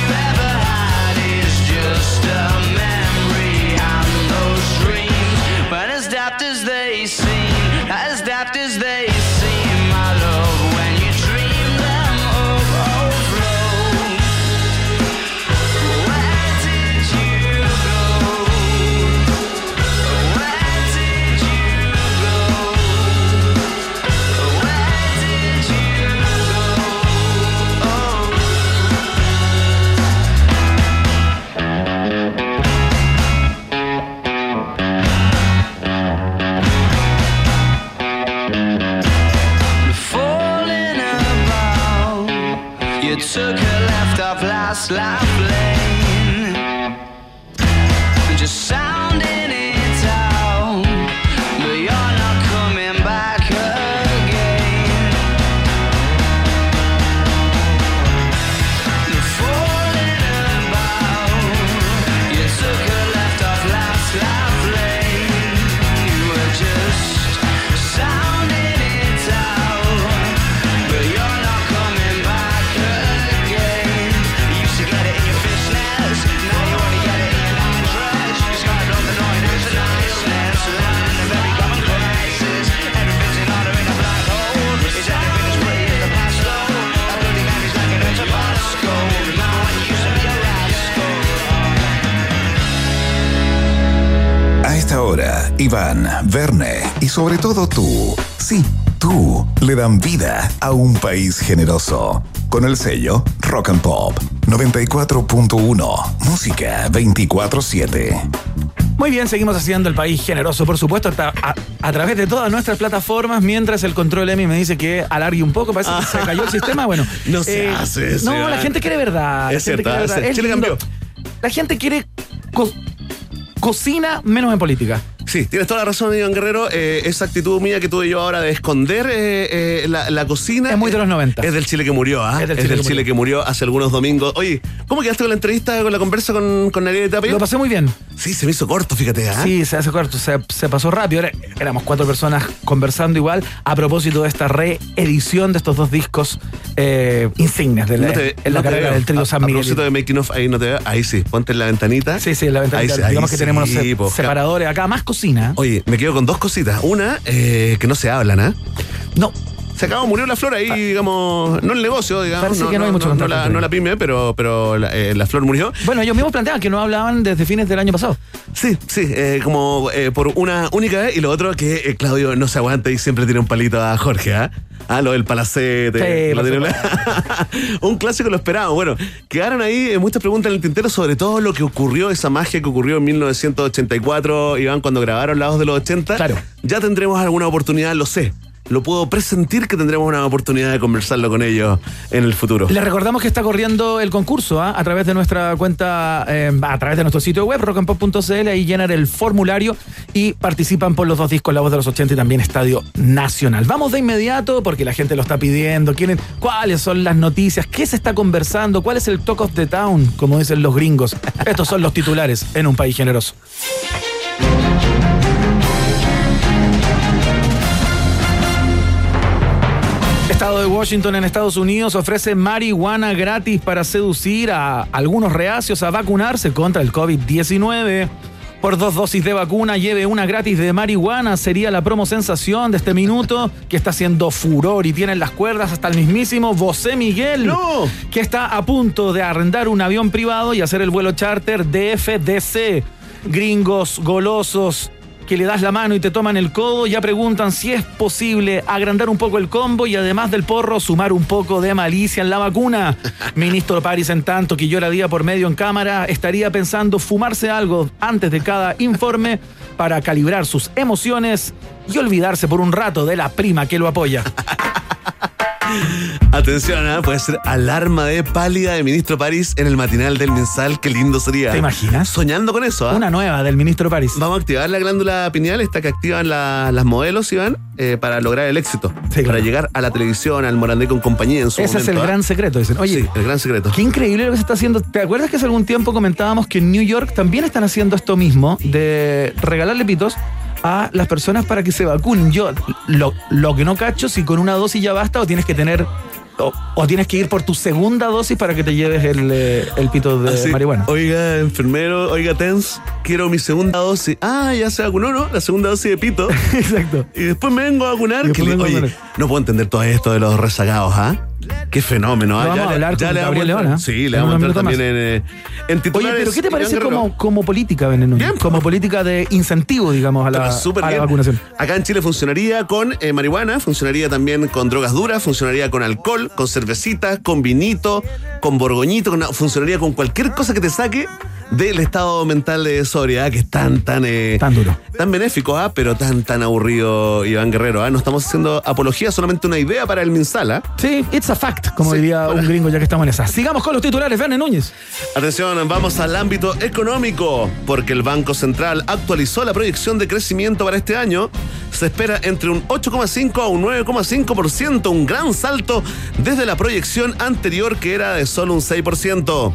slime. Iván, Verne y sobre todo tú, sí, tú, le dan vida a un país generoso. Con el sello Rock and Pop 94.1, música 24-7. Muy bien, seguimos haciendo el país generoso, por supuesto, a, a través de todas nuestras plataformas, mientras el control Emi me dice que alargue un poco, parece que se cayó el sistema. Bueno. No se hace eso, No, la gente quiere verdad. Es cierto. La gente quiere co- cocina menos en política. Sí, tienes toda la razón, Iván Guerrero. Eh, esa actitud mía que tuve yo ahora de esconder eh, eh, la, la cocina. Es muy de los 90. Es del Chile que murió, ¿ah? Es del Es Chile del que Chile murió. que murió hace algunos domingos. Oye, ¿cómo quedaste con la entrevista, con la conversa con, con Nariel Tapia? Lo pasé muy bien. Sí, se me hizo corto, fíjate, ¿ah? Sí, se hace corto, se, se pasó rápido. Era- éramos cuatro personas conversando igual a propósito de esta reedición de estos dos discos eh, insignes de la, No te- en la no carrera del trío A- San A Miguel. propósito de Making of, ahí no te veo. Ahí sí, ponte en la ventanita. Sí, sí, en la ventanita. Ahí Digamos ahí que tenemos los po. separadores acá, más cocina. Oye, me quedo con dos cositas. Una, eh, que no se hablan, ¿ah? No. Se acabó, murió la flor ahí, digamos, no el negocio, digamos. Parece que no hay mucho no, la, no la pyme, pero, pero la, eh, la flor murió. Bueno, ellos mismos planteaban que no hablaban desde fines del año pasado. Sí, sí, eh, como eh, por una única vez. Y lo otro que Claudio no se aguanta y siempre tiene un palito a Jorge, ¿ah? Ah, lo del palacete. Sí, lo tiene- un clásico lo esperamos. Bueno, quedaron ahí muchas preguntas en el tintero sobre todo lo que ocurrió, esa magia que ocurrió en 1984, Iván, cuando grabaron La Voz de los 80. Claro. Ya tendremos alguna oportunidad, lo sé. Lo puedo presentir que tendremos una oportunidad de conversarlo con ellos en el futuro. Les recordamos que está corriendo el concurso ¿ah? a través de nuestra cuenta, eh, a través de nuestro sitio web, rockandpop.cl, ahí llenan el formulario y participan por los dos discos, La Voz de los 80 y también Estadio Nacional. Vamos de inmediato porque la gente lo está pidiendo, quieren cuáles son las noticias, qué se está conversando, cuál es el talk of the town, como dicen los gringos. Estos son los titulares en un país generoso. Estado de Washington en Estados Unidos ofrece marihuana gratis para seducir a algunos reacios a vacunarse contra el COVID-19. Por dos dosis de vacuna, lleve una gratis de marihuana. Sería la promo sensación de este minuto que está haciendo furor y tiene en las cuerdas hasta el mismísimo José Miguel, que está a punto de arrendar un avión privado y hacer el vuelo charter DFDC. Gringos, golosos, que le das la mano y te toman el codo, ya preguntan si es posible agrandar un poco el combo y además del porro sumar un poco de malicia en la vacuna. Ministro Paris, en tanto que llora día por medio en cámara, estaría pensando fumarse algo antes de cada informe para calibrar sus emociones y olvidarse por un rato de la prima que lo apoya. Atención, ¿ah? puede ser alarma de pálida de ministro París en el matinal del mensal. Qué lindo sería. ¿Te imaginas? Soñando con eso, ¿ah? Una nueva del ministro Paris. Vamos a activar la glándula pineal, esta que activan la- las modelos, Iván, eh, para lograr el éxito. Para llegar a la televisión, al Morandé con compañía en su Ese es el ¿ah? gran secreto, dicen. Oye, Sí, el gran secreto. Qué increíble lo que se está haciendo. ¿Te acuerdas que hace algún tiempo comentábamos que en New York también están haciendo esto mismo de regalarle pitos a las personas para que se vacunen? Yo lo, lo que no cacho si con una dosis ya basta o tienes que tener O, o tienes que ir por tu segunda dosis para que te lleves el, eh, el pito de Así, marihuana. Oiga, enfermero, oiga, TENS, quiero mi segunda dosis. Ah, ya se vacunó, ¿no? La segunda dosis de pito. Exacto. Y después me vengo a vacunar. Que le- vengo a oye, no puedo entender todo esto de los rezagados, ¿ah? Qué fenómeno, ¿ah? Vamos a hablar con le Gabriel León. Sí, le vamos a minutos también en, eh, en Oye, titulares. pero ¿qué te parece como, como política? Bien, Como política de incentivo, digamos, a la, a vacunación. Acá en Chile funcionaría con eh, marihuana, funcionaría también con drogas duras, funcionaría con alcohol, con cervecita, con vinito, con borgoñito, con- funcionaría con cualquier cosa que te saque del estado mental de sobriedad que es tan, tan, eh, Tan duro. tan benéfico, ¿ah? pero tan, tan aburrido, Iván Guerrero. ¿ah? No estamos haciendo apología, solamente una idea para el Minsala. Sí, it's a fact, como Sí, diría un gringo ya que estamos en esa. Sigamos con los titulares, Belén Núñez. Atención, vamos al ámbito económico, porque el Banco Central actualizó la proyección de crecimiento para este año. Se espera entre un 8,5 a un 9,5%, un gran salto desde la proyección anterior que era de solo un 6%.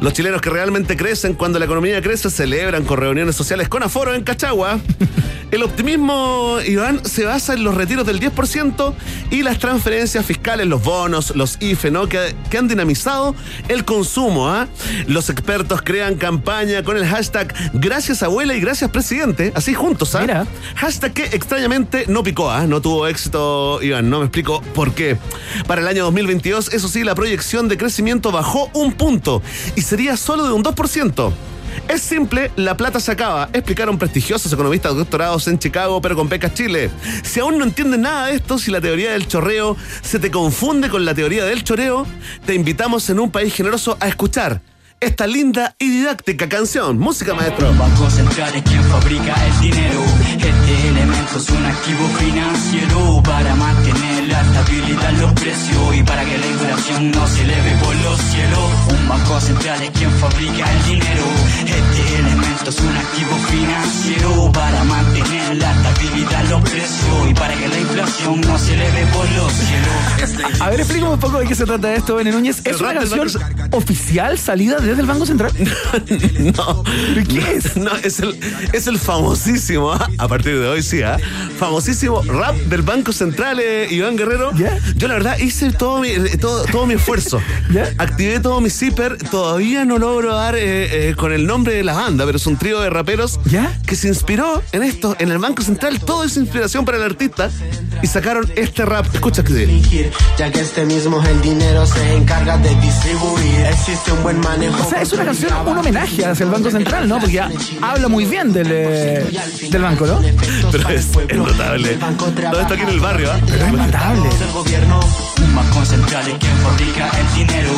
Los chilenos que realmente crecen cuando la economía crece celebran con reuniones sociales con aforo en Cachagua. El optimismo, Iván, se basa en los retiros del 10% y las transferencias fiscales, los bonos, los IFE, ¿no? Que, que han dinamizado el consumo. ¿ah? Los expertos crean campaña con el hashtag Gracias abuela y gracias presidente, así juntos. ¿ah? Mira. Hashtag que extrañamente no picó, ¿ah? no tuvo éxito, Iván. No me explico por qué. Para el año 2022, eso sí, la proyección de crecimiento bajó un punto y sería solo de un 2%. Es simple, la plata se acaba, explicaron prestigiosos economistas doctorados en Chicago, pero con becas Chile. Si aún no entiendes nada de esto, si la teoría del chorreo se te confunde con la teoría del choreo, te invitamos en un país generoso a escuchar esta linda y didáctica canción. Música, maestro. Banco Central es quien fabrica el dinero. Este elemento es un activo financiero para mantener la estabilidad en los precios y para que la inflación no se eleve por los cielos. Un banco central es quien fabrica el dinero. Este elemento es un activo financiero para mantener la estabilidad en los precios y para que la inflación no se eleve por los cielos. A ver, explícame un poco de qué se trata esto, Belén Núñez. ¿Es una canción oficial salida desde el Banco Central? No. ¿Qué es? No, es el, es el famosísimo, ¿ah? A partir de hoy sí, ¿ah? famosísimo rap del Banco Central, eh, Iván Guerrero. ¿Ya? Yo la verdad hice todo mi, eh, todo, todo mi esfuerzo. ¿Ya? Activé todo mi zipper. Todavía no logro dar eh, eh, con el nombre de la banda, pero es un trío de raperos ¿Ya? que se inspiró en esto, en el Banco Central. Todo es inspiración para el artista y sacaron este rap. Escucha que ya que este mismo el dinero se encarga de distribuir. Existe un buen manejo. O sea, es una canción, un homenaje hacia el Banco Central, ¿no? Porque ya habla muy bien del, eh, del banco, ¿no? Pero es, es notable. Todo esto aquí en el barrio, ¿ah? Pero es notable. Es quien fabrica el dinero.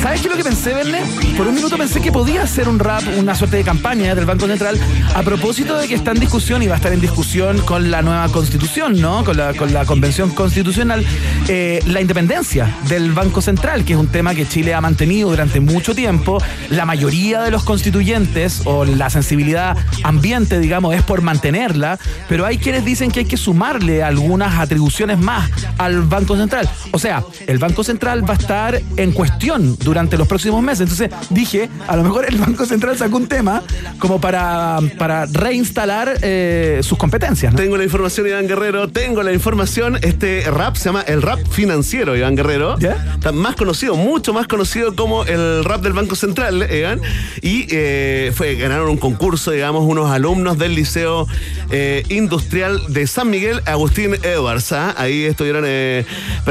¿Sabes qué es lo que pensé, Verne? Por un minuto pensé que podía ser un rap, una suerte de campaña del Banco Central, a propósito de que está en discusión y va a estar en discusión con la nueva constitución, ¿no? Con la, con la convención constitucional, eh, la independencia del Banco Central, que es un tema que Chile ha mantenido durante mucho tiempo. La mayoría de los constituyentes, o la sensibilidad ambiente, digamos, es por mantenerla, pero hay quienes dicen que hay que sumarle algunas atribuciones más al Banco Central. O sea, el Banco Central va a estar en cuestión durante los próximos meses. Entonces dije, a lo mejor el Banco Central sacó un tema como para, para reinstalar eh, sus competencias. ¿no? Tengo la información, Iván Guerrero. Tengo la información. Este rap se llama el rap financiero, Iván Guerrero. ¿Ya? Está más conocido, mucho más conocido como el rap del Banco Central, Iván. Y eh, fue, ganaron un concurso, digamos, unos alumnos del Liceo eh, Industrial de San Miguel, Agustín Edwards. ¿ah? Ahí estuvieron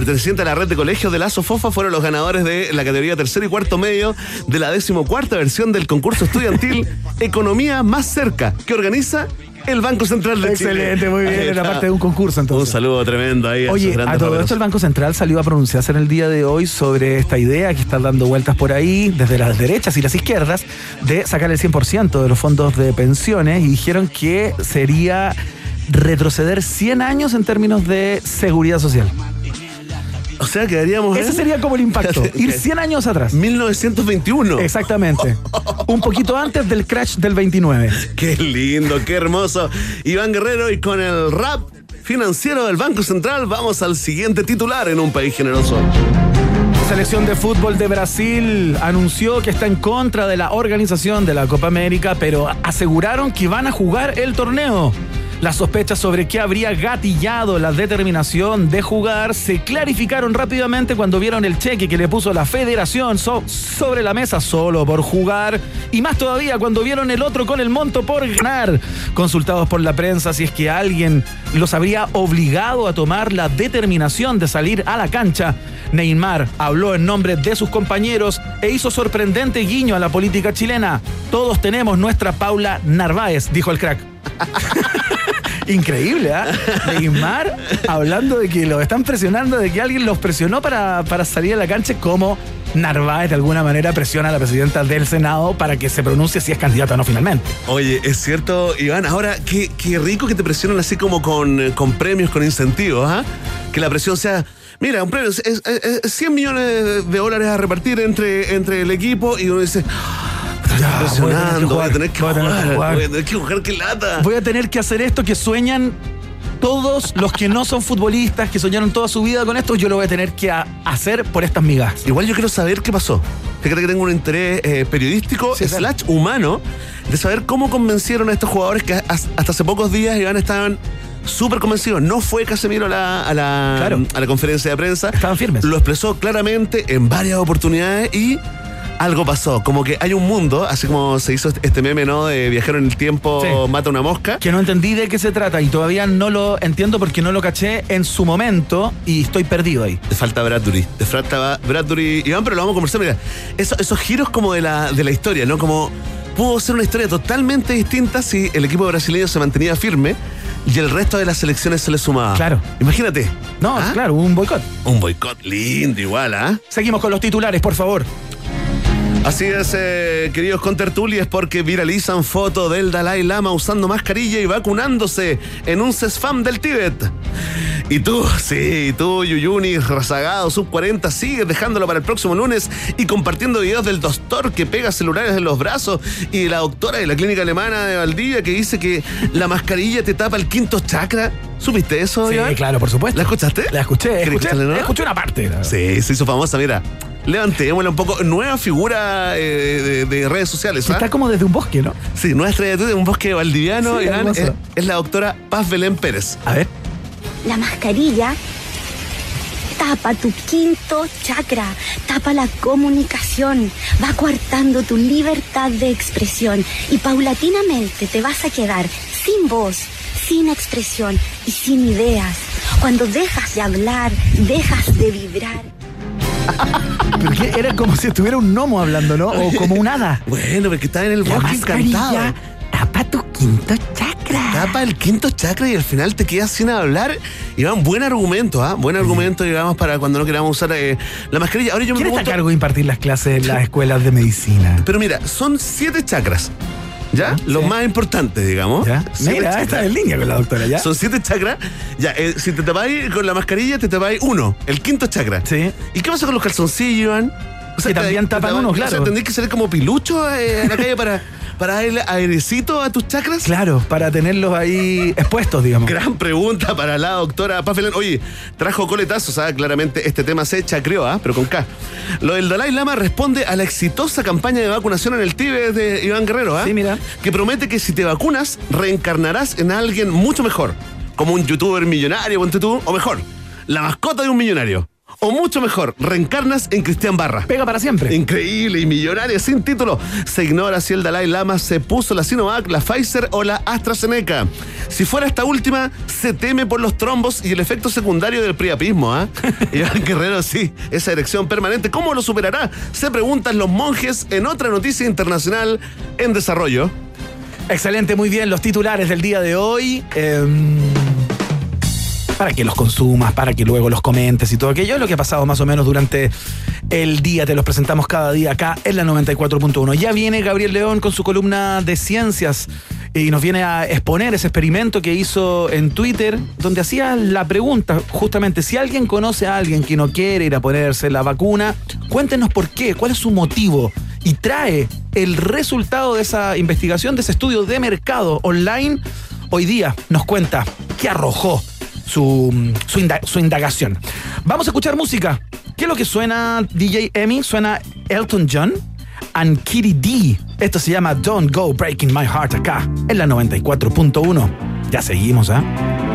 pertenecientes a la red de colegios de la Sofofa, fueron los ganadores de la categoría tercero y cuarto medio de la decimocuarta versión del concurso estudiantil Economía Más Cerca, que organiza el Banco Central de Chile. Excelente, muy bien. Era parte de un concurso entonces. Un saludo tremendo ahí a Oye, grandes a todo esto el Banco Central salió a pronunciarse en el día de hoy sobre esta idea que está dando vueltas por ahí, desde las derechas y las izquierdas, de sacar el 100% de los fondos de pensiones y dijeron que sería retroceder 100 años en términos de seguridad social. O sea, quedaríamos Ese en sería como el impacto, ir 100 años atrás. 1921. Exactamente. Un poquito antes del crash del 29. Qué lindo, qué hermoso. Iván Guerrero y con el rap financiero del Banco Central vamos al siguiente titular en un país generoso. Selección de fútbol de Brasil anunció que está en contra de la organización de la Copa América, pero aseguraron que van a jugar el torneo. Las sospechas sobre qué habría gatillado la determinación de jugar se clarificaron rápidamente cuando vieron el cheque que le puso la federación so- sobre la mesa solo por jugar y más todavía cuando vieron el otro con el monto por ganar. Consultados por la prensa si es que alguien los habría obligado a tomar la determinación de salir a la cancha, Neymar habló en nombre de sus compañeros e hizo sorprendente guiño a la política chilena. Todos tenemos nuestra Paula Narváez, dijo el crack. Increíble, ¿ah? Neymar hablando de que lo están presionando, de que alguien los presionó para, para salir a la cancha, como Narváez de alguna manera presiona a la presidenta del Senado para que se pronuncie si es candidata o no finalmente. Oye, es cierto, Iván. Ahora, qué, qué rico que te presionan así como con, eh, con premios, con incentivos, ¿ah? Que la presión sea. Mira, un premio es 100 millones de dólares a repartir entre, entre el equipo y uno dice. Ya, "Estoy presionando, voy a tener que voy a tener que jugar, voy a tener que jugar, qué lata. Voy a tener que hacer esto que sueñan todos los que no son futbolistas, que soñaron toda su vida con esto, yo lo voy a tener que a- hacer por estas migas. Igual yo quiero saber qué pasó. Fíjate que tengo un interés eh, periodístico, Sí, slash humano, de saber cómo convencieron a estos jugadores que as- hasta hace pocos días Iván estaban súper convencidos. No fue Casemiro a la, a la, Claro. a la conferencia de prensa. Estaban firmes. Lo expresó claramente en varias oportunidades y algo pasó. Como que hay un mundo, así como se hizo este meme, ¿no? De viajero en el tiempo Sí. mata una mosca. Que no entendí de qué se trata y todavía no lo entiendo porque no lo caché en su momento y estoy perdido ahí. Te falta Bradbury. Te falta Bradbury. Iván, pero lo vamos a conversar. Mira, eso- esos giros como de la, de la historia, ¿no? Como pudo ser una historia totalmente distinta si el equipo brasileño se mantenía firme y el resto de las selecciones se le sumaba. Claro. Imagínate. No, ¿Ah? claro, un boicot. Un boicot lindo igual, ¿ah? Seguimos con los titulares, por favor. Así es, eh, queridos contertulias, porque viralizan fotos del Dalai Lama usando mascarilla y vacunándose en un CESFAM del Tíbet. Y tú, sí, tú, Yuyuni, rezagado, sub 40, sigues dejándolo para el próximo lunes y compartiendo videos del doctor que pega celulares en los brazos y de la doctora de la clínica alemana de Valdivia que dice que la mascarilla te tapa el quinto chakra. ¿Supiste eso? Sí, claro, por supuesto. ¿La escuchaste? La escuché, ¿Querés escuché, no? escuché una parte. la- Sí, se hizo famosa, mira. Levantémosla un poco. Nueva figura eh, de, de redes sociales. Que ¿ah? Está como desde un bosque, ¿no? Sí, nueva estrella de un bosque valdiviano. Sí, es, es la doctora Paz Belén Pérez. A ver. La mascarilla tapa tu quinto chakra, tapa la comunicación, va coartando tu libertad de expresión y paulatinamente te vas a quedar sin voz, sin expresión y sin ideas. Cuando dejas de hablar, dejas de vibrar. Porque era como si estuviera un gnomo hablando, ¿no? O como un hada. Bueno, porque está en el bosque encantado. tapa tu quinto chakra. Tapa el quinto chakra y al final te quedas sin hablar. Iván, buen argumento, ¿ah? Buen argumento, digamos, para cuando no queramos usar eh, la mascarilla. Ahora yo me ¿Quién está a pregunto. cargo de impartir las clases en las escuelas de medicina? Pero mira, son siete chakras. ¿Ya? Los más importantes, digamos. ¿Ya? Mira, está en línea con la doctora, ¿ya? Son siete chakras. Ya, eh, si te tapáis con la mascarilla, te tapáis uno, el quinto chakra. Sí. ¿Y qué pasa con los calzoncillos, Iván? O Que también tapan uno, O claro. sea, tendréis que salir como pilucho eh, en la calle para, para darle airecito a tus chakras. Claro, para tenerlos ahí expuestos, digamos. Gran pregunta para la doctora Pafelán. Oye, trajo coletazos, ¿ah? claramente este tema se chacreó, ¿ah? pero con K. Lo del Dalai Lama responde a la exitosa campaña de vacunación en el Tíbet de Iván Guerrero, ¿ah? Sí, mira. que promete que si te vacunas, reencarnarás en alguien mucho mejor, como un youtuber millonario, ponte tú, o mejor, la mascota de un millonario. O mucho mejor, reencarnas en Cristian Barra. Pega para siempre. Increíble y millonaria sin título. Se ignora si el Dalai Lama se puso la Sinovac, la Pfizer o la AstraZeneca. Si fuera esta última, se teme por los trombos y el efecto secundario del priapismo. ¿ah? Iván Guerrero, sí, esa erección permanente, ¿cómo lo superará? Se preguntan los monjes en otra noticia internacional en desarrollo. Excelente, muy bien. Los titulares del día de hoy. em, para que los consumas, para que luego los comentes y todo aquello. Es lo que ha pasado más o menos durante el día. Te los presentamos cada día acá en la 94.1. Ya viene Gabriel León con su columna de ciencias y nos viene a exponer ese experimento que hizo en Twitter, donde hacía la pregunta, justamente, si alguien conoce a alguien que no quiere ir a ponerse la vacuna, cuéntenos por qué, cuál es su motivo. Y trae el resultado de esa investigación, de ese estudio de mercado online. Hoy día nos cuenta qué arrojó su, su, indagación. Vamos a escuchar música. ¿Qué es lo que suena DJ Emmy? Suena Elton John and Kitty D. Esto se llama Don't Go Breaking My Heart acá, en la 94.1. Ya seguimos, ¿ah? ¿eh?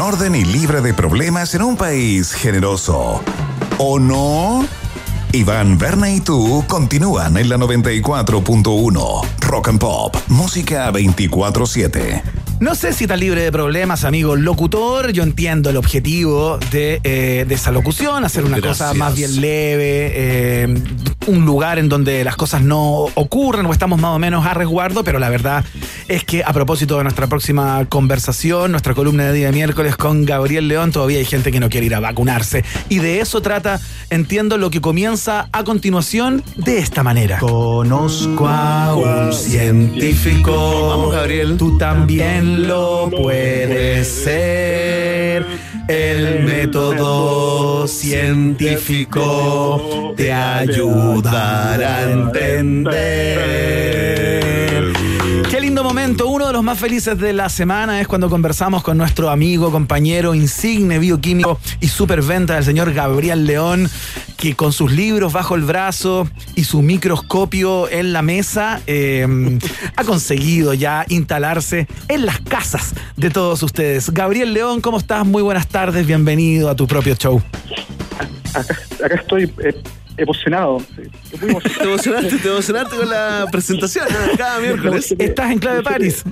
orden y libre de problemas en un país generoso. ¿O no? Iván, Verne y tú continúan en la 94.1. Rock and Pop, música 24-7. No sé si está libre de problemas, amigo locutor. Yo entiendo el objetivo de, eh, de esa locución, hacer una cosa más bien leve, eh, un lugar en donde las cosas no ocurren o estamos más o menos a resguardo, pero la verdad es que a propósito de nuestra próxima conversación, nuestra columna de día de miércoles con Gabriel León, todavía hay gente que no quiere ir a vacunarse. Y de eso trata, entiendo, lo que comienza a continuación de esta manera. Conozco a un científico. Vamos, Gabriel. Tú también lo puedes ser. El método científico te ayudará a entender Momento. Uno de los más felices de la semana es cuando conversamos con nuestro amigo, compañero, insigne bioquímico y superventa del señor Gabriel León, que con sus libros bajo el brazo y su microscopio en la mesa eh, ha conseguido ya instalarse en las casas de todos ustedes. Gabriel León, ¿cómo estás? Muy buenas tardes. Bienvenido a tu propio show. acá, acá estoy eh, emocionado. Estoy muy Te emocionaste, te emocionaste con la presentación ¿no? cada miércoles. Estás en clave París.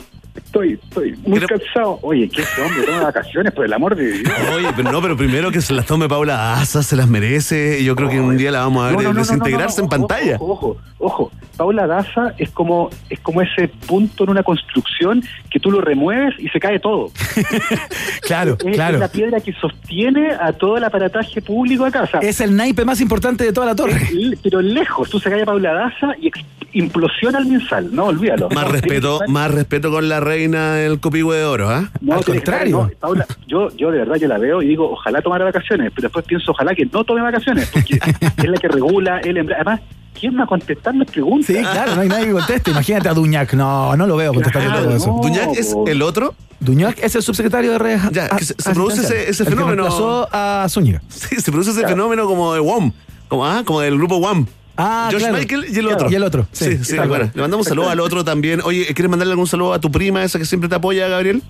Estoy, estoy muy cansado. Oye, que este hombre toma vacaciones, por el amor de Dios. Oye, pero no, pero primero que se las tome Paula Asa, se las merece. y Yo creo que un día la vamos a ver No, no, no, no, desintegrarse no, no, en pantalla. Ojo, ojo, ojo. Paula Daza es como, es como ese punto en una construcción que tú lo remueves y se cae todo. Claro, Es, claro. es la piedra que sostiene a todo el aparataje público acá. O sea, Es el naipe más importante de toda la torre. pero lejos, tú se cae a Paula Daza y implosiona el mensal. No, olvídalo. Más No, respeto, más respeto con la reina del copihue de oro, ¿ah? No, Al que contrario. no, Paula, yo, yo de verdad yo la veo y digo, ojalá tomara vacaciones, pero después pienso, ojalá que no tome vacaciones, porque es la que regula, el embra- Además, ¿quién va a contestar las preguntas? Sí, claro, no hay nadie que conteste. Imagínate a Duñac. No, no lo veo contestando Claro, todo eso. no. Duñac es el otro. Duñac es el subsecretario de redes. Ya, que se- se produce ese- ese el que fenómeno. reemplazó a Zúñiga. Sí, se produce ese fenómeno como de WOM, como, ah, como del grupo WAM. Ah, Josh claro. Michael y el Claro, otro. y el otro, sí, Sí, sí, bueno. Le mandamos un saludo al otro también. Oye, ¿quieres mandarle algún saludo a tu prima, esa que siempre te apoya, Gabriel?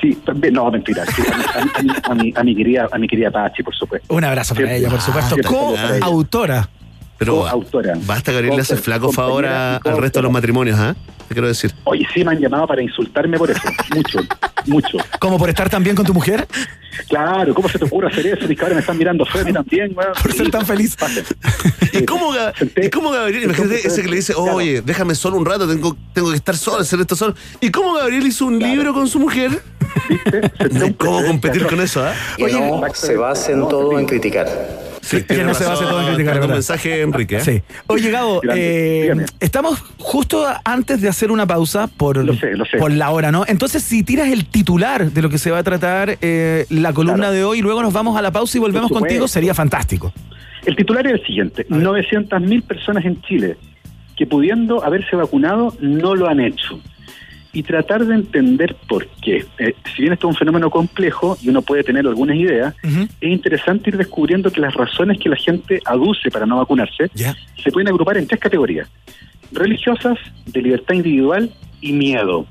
Sí, también, no, mentira. sí, a, mi- a mi- a mi, a mi querida, a mi querida Pachi, por supuesto. Un abrazo para Sí. ella, por supuesto. Ah. Co-autora. Pero autora. basta, Gabriel, le hace flaco favor al resto de los matrimonios, ¿ah? Te quiero decir. Oye, sí me han llamado para insultarme por eso. Mucho, mucho. ¿Como por estar tan bien con tu mujer? Claro, ¿cómo se te ocurre hacer eso? Mis cabros me están mirando feo a mí también, weón. Por ser tan feliz. ¿Y cómo, ¿Y cómo Gabriel? Imagínate ese que le dice, oye, déjame solo un rato, tengo, tengo que estar solo, hacer esto solo. ¿Y cómo Gabriel hizo un libro con su mujer? Cómo competir con eso, ¿ah? Que no se basen todo en criticar. Sí, que no se razón. base todo en criticar, un mensaje, Enrique. ¿eh? Sí. Oye, Gabo, eh, estamos justo antes de hacer una pausa por, Lo sé, lo sé. por la hora, ¿no? Entonces, si tiras el titular de lo que se va a tratar eh, la columna Claro. de hoy, luego nos vamos a la pausa y volvemos contigo, sería fantástico. El titular es el siguiente. 900.000 personas en Chile que pudiendo haberse vacunado no lo han hecho. Y tratar de entender por qué. Eh, si bien esto es un fenómeno complejo y uno puede tener algunas ideas, es interesante ir descubriendo que las razones que la gente aduce para no vacunarse se pueden agrupar en tres categorías. Religiosas, de libertad individual y miedo.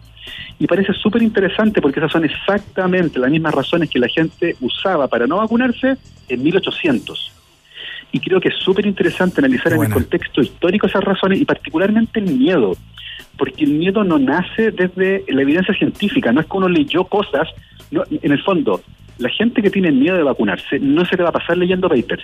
Y parece súper interesante porque esas son exactamente las mismas razones que la gente usaba para no vacunarse en 1800. Y creo que es súper interesante analizar en el contexto histórico esas razones y particularmente el miedo. Porque el miedo no nace desde la evidencia científica, no es que uno leyó cosas. no, en el fondo, la gente que tiene miedo de vacunarse no se le va a pasar leyendo papers.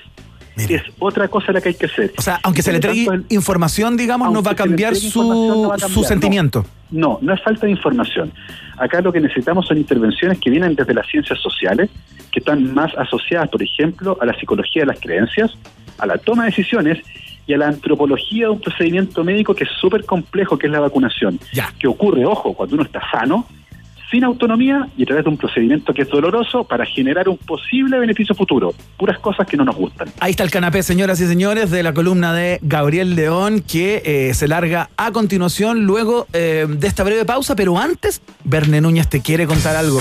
Es otra cosa la que hay que hacer. O sea, aunque se le tanto, información, digamos, no va a cambiar su, no va a su cambiar, no. sentimiento. No, no es falta de información. Acá lo que necesitamos son intervenciones que vienen desde las ciencias sociales, que están más asociadas, por ejemplo, a la psicología de las creencias, a la toma de decisiones y a la antropología de un procedimiento médico que es súper complejo, que es la vacunación. Que ocurre, ojo, cuando uno está sano, sin autonomía y a través de un procedimiento que es doloroso para generar un posible beneficio futuro. Puras cosas que no nos gustan. Ahí está el canapé, señoras y señores, de la columna de Gabriel León, que eh, se larga a continuación, luego eh, de esta breve pausa, pero antes, Verne Núñez te quiere contar algo.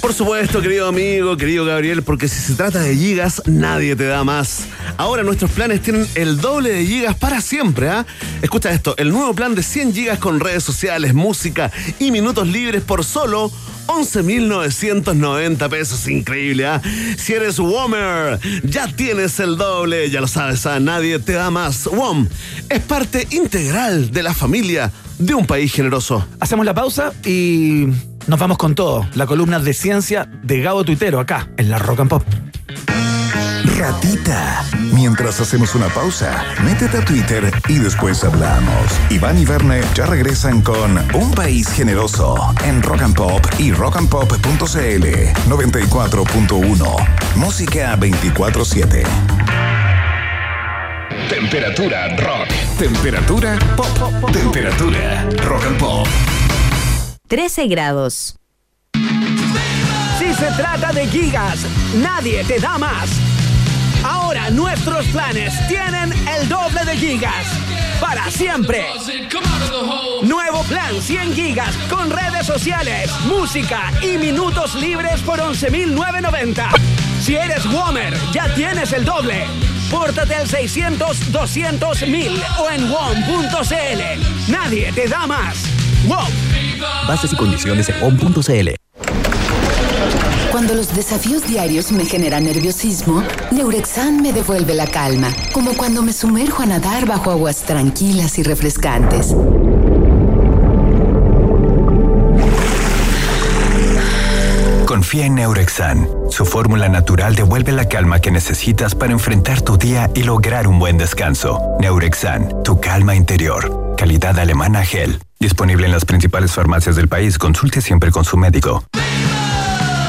Por supuesto, querido amigo, querido Gabriel, porque si se trata de gigas, nadie te da más. Ahora nuestros planes tienen el doble de gigas para siempre, ¿ah? Escucha esto, el nuevo plan de 100 gigas con redes sociales, música y minutos libres por solo 11.990 pesos. Increíble, ¿ah? Si eres WOMer, ya tienes el doble, ya lo sabes, ¿ah? Nadie te da más. WOM es parte integral de la familia de un país generoso. Hacemos la pausa y nos vamos con todo. La columna de ciencia de Gabo Tuitero, acá, en la Rock and Pop. Ratita. Mientras hacemos una pausa, métete a Twitter y después hablamos. Iván y Verne ya regresan con Un País Generoso en Rock and Pop y rockandpop.cl 94.1. Música 24-7. Temperatura rock. Temperatura pop. Temperatura rock and pop. 13 grados. Si se trata de gigas, nadie te da más. Ahora nuestros planes tienen el doble de gigas. Para siempre. Nuevo plan 100 gigas con redes sociales, música y minutos libres por 11.990. Si eres Womer, ya tienes el doble. Pórtate al 600 200 1000 o en WOM.cl. Nadie te da más. WOM. Bases y condiciones en WOM.cl. Cuando los desafíos diarios me generan nerviosismo, Neurexan me devuelve la calma, como cuando me sumerjo a nadar bajo aguas tranquilas y refrescantes. Confía en Neurexan. Su fórmula natural devuelve la calma que necesitas para enfrentar tu día y lograr un buen descanso. Neurexan, tu calma interior. Calidad alemana Gel. Disponible en las principales farmacias del país. Consulte siempre con su médico.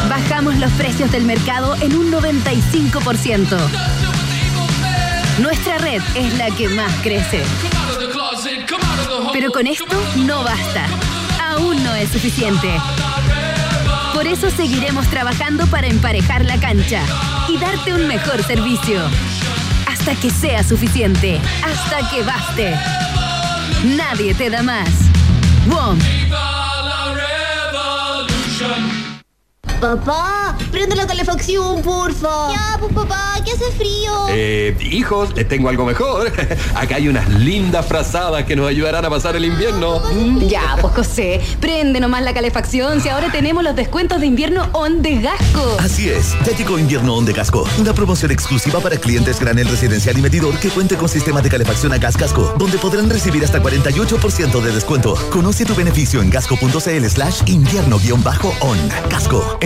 Bajamos los precios del mercado en un 95%. Nuestra red es la que más crece. Pero con esto no basta. Aún no es suficiente. Por eso seguiremos trabajando para emparejar la cancha y darte un mejor servicio. Hasta que sea suficiente. Hasta que baste. Nadie te da más. WOM. Papá, prende la calefacción, porfa. Ya, pues papá, que hace frío. Eh, hijos, les tengo algo mejor. Acá hay unas lindas frazadas que nos ayudarán a pasar el invierno. Ya, pues José, prende nomás la calefacción si ahora tenemos los descuentos de invierno on de Gasco. Así es, ya llegó invierno on de Casco, una promoción exclusiva para clientes granel residencial y medidor que cuente con sistema de calefacción a gas Casco, donde podrán recibir hasta 48% de descuento. Conoce tu beneficio en gasco.cl slash invierno-on. Casco,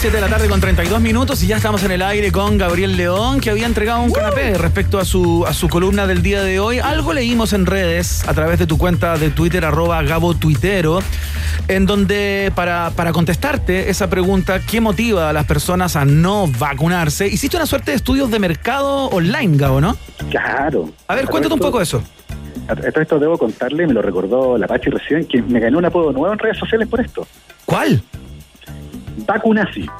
7 de la tarde con 32 minutos y ya estamos en el aire con Gabriel León, que había entregado un canapé respecto a su, a su columna del día de hoy. Algo leímos en redes a través de tu cuenta de Twitter, arroba Gabo Tuitero, en donde para, para contestarte esa pregunta, ¿qué motiva a las personas a no vacunarse? Hiciste una suerte de estudios de mercado online, Gabo, ¿no? Claro. A ver, cuéntate un poco eso. Esto, esto debo contarle, me lo recordó la Pachi recién, que me ganó un apodo nuevo en redes sociales por esto. ¿Cuál? Vacunazi.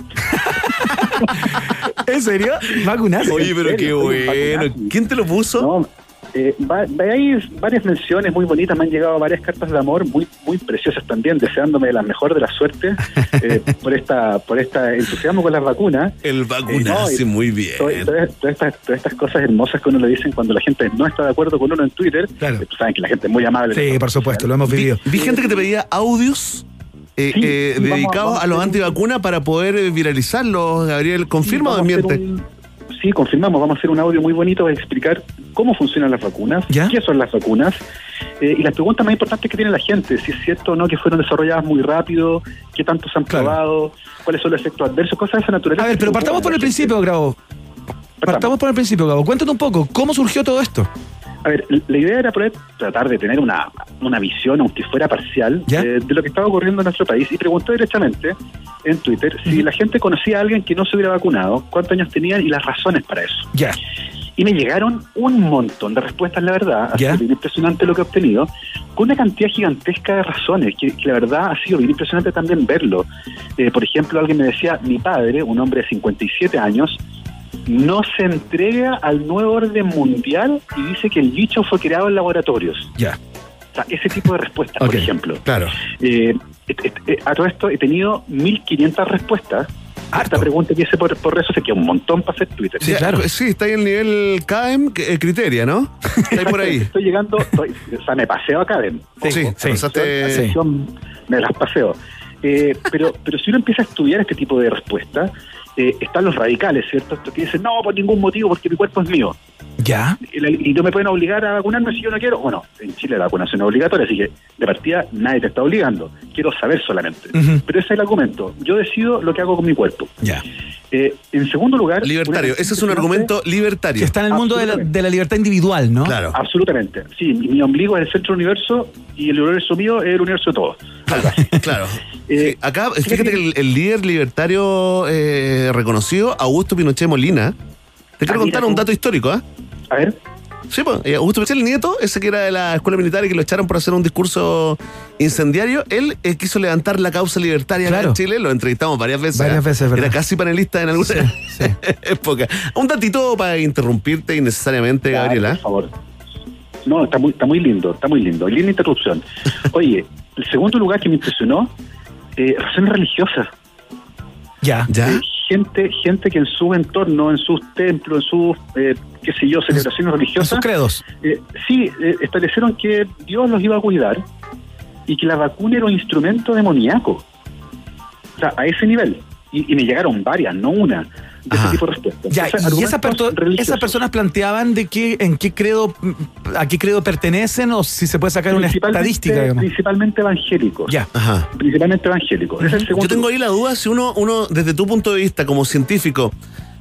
¿En serio? ¿Vacunazi? Oye, pero qué bueno. ¿Quién te lo puso? No, eh, va- hay varias menciones muy bonitas, me han llegado varias cartas de amor muy muy preciosas también, deseándome la mejor de la suerte eh, por esta por esta entusiasmo con las vacunas. El vacunazi, Eh, no, muy bien. Todas, todas- todas estas, todas estas cosas hermosas que uno le dicen cuando la gente no está de acuerdo con uno en Twitter. eh, tú saben que la gente es muy amable. Sí, por supuesto, lo hemos vivido. Vi gente que te pedía audios eh, Sí, eh, sí, dedicados a a los un- antivacunas para poder viralizarlos. Gabriel, ¿confirma o hacer desmiente? un- Sí, confirmamos. Vamos a hacer un audio muy bonito para explicar cómo funcionan las vacunas, qué son las vacunas eh, y las preguntas más importantes que tiene la gente. Si es cierto o no que fueron desarrolladas muy rápido, qué tanto se han probado, cuáles son los efectos adversos, cosas de esa naturaleza. A ver, pero partamos por el principio, Gabo. Partamos por el principio, Gabo. Cuéntanos un poco, ¿cómo surgió todo esto? A ver, la idea era poder tratar de tener una, una visión, aunque fuera parcial, eh, de lo que estaba ocurriendo en nuestro país y preguntó directamente en Twitter si la gente conocía a alguien que no se hubiera vacunado, cuántos años tenían y las razones para eso. Ya. Y me llegaron un montón de respuestas, la verdad, ha sido bien impresionante lo que he obtenido, con una cantidad gigantesca de razones, que, que la verdad ha sido bien impresionante también verlo. Eh, por ejemplo, alguien me decía, mi padre, un hombre de 57 años, no se entrega al nuevo orden mundial y dice que el bicho fue creado en laboratorios. Ya. O sea, ese tipo de respuestas, por ejemplo. Claro. Eh, eh, a todo esto he tenido 1.500 respuestas. a Esta pregunta que hice por, por redes sociales, que es un montón para hacer Twitter. Sí, Sí, está ahí en el nivel KM, que- eh, Criteria, ¿no? Está ahí por ahí. Estoy llegando, estoy- o sea, me paseo acá, ven. Sí, sí, Atención, pasaste- atención, me las paseo. Eh, pero, pero si uno empieza a estudiar este tipo de respuestas, eh, están los radicales, ¿cierto? Estos que dicen, no, por ningún motivo, porque mi cuerpo es mío. ¿Ya? Y, no me pueden obligar a vacunarme si yo no quiero. Bueno, en Chile la vacunación es obligatoria, así que de partida nadie te está obligando. Quiero saber solamente. Pero ese es el argumento. Yo decido lo que hago con mi cuerpo. Ya. Eh, en segundo lugar... Libertario, ese es un argumento libertario. Que está en el mundo de la, de la libertad individual, ¿no? Claro. Absolutamente. Sí, mi, mi ombligo es el centro del universo y el universo mío es el universo de todos. Así. Claro. Eh, Sí, acá, fíjate que el, el líder libertario eh, reconocido, Augusto Pinochet Molina, te quiero Ah, contar un dato histórico, ¿ah? A ver. Sí, pues, eh, Augusto Pinochet, el nieto, ese que era de la escuela militar y que lo echaron por hacer un discurso incendiario, él eh, quiso levantar la causa libertaria Claro. en Chile, lo entrevistamos varias veces. Varias ¿ah? veces, ¿verdad? Era casi panelista en alguna época. Un datito para interrumpirte innecesariamente, Gabriela. Por favor. No, está muy, está muy lindo, está muy lindo. Linda interrupción. Oye, el segundo lugar que me impresionó, eh, razones religiosas. Ya. ¿Ya? Eh, gente, gente que en su entorno, en sus templos, en sus, eh, qué sé yo, celebraciones religiosas. sus credos. eh, sí, eh, establecieron que Dios los iba a cuidar y que la vacuna era un instrumento demoníaco. O sea, a ese nivel. Y, y me llegaron varias, no una, de ese tipo de respuestas. Ya, Entonces, y esa esas personas planteaban de qué, en qué credo, a qué credo pertenecen o si se puede sacar una Principalmente- estadística, digamos. Principalmente evangélicos. Ya. Ajá. Principalmente evangélicos. Es el Yo tengo ahí la duda si uno, uno, desde tu punto de vista como científico,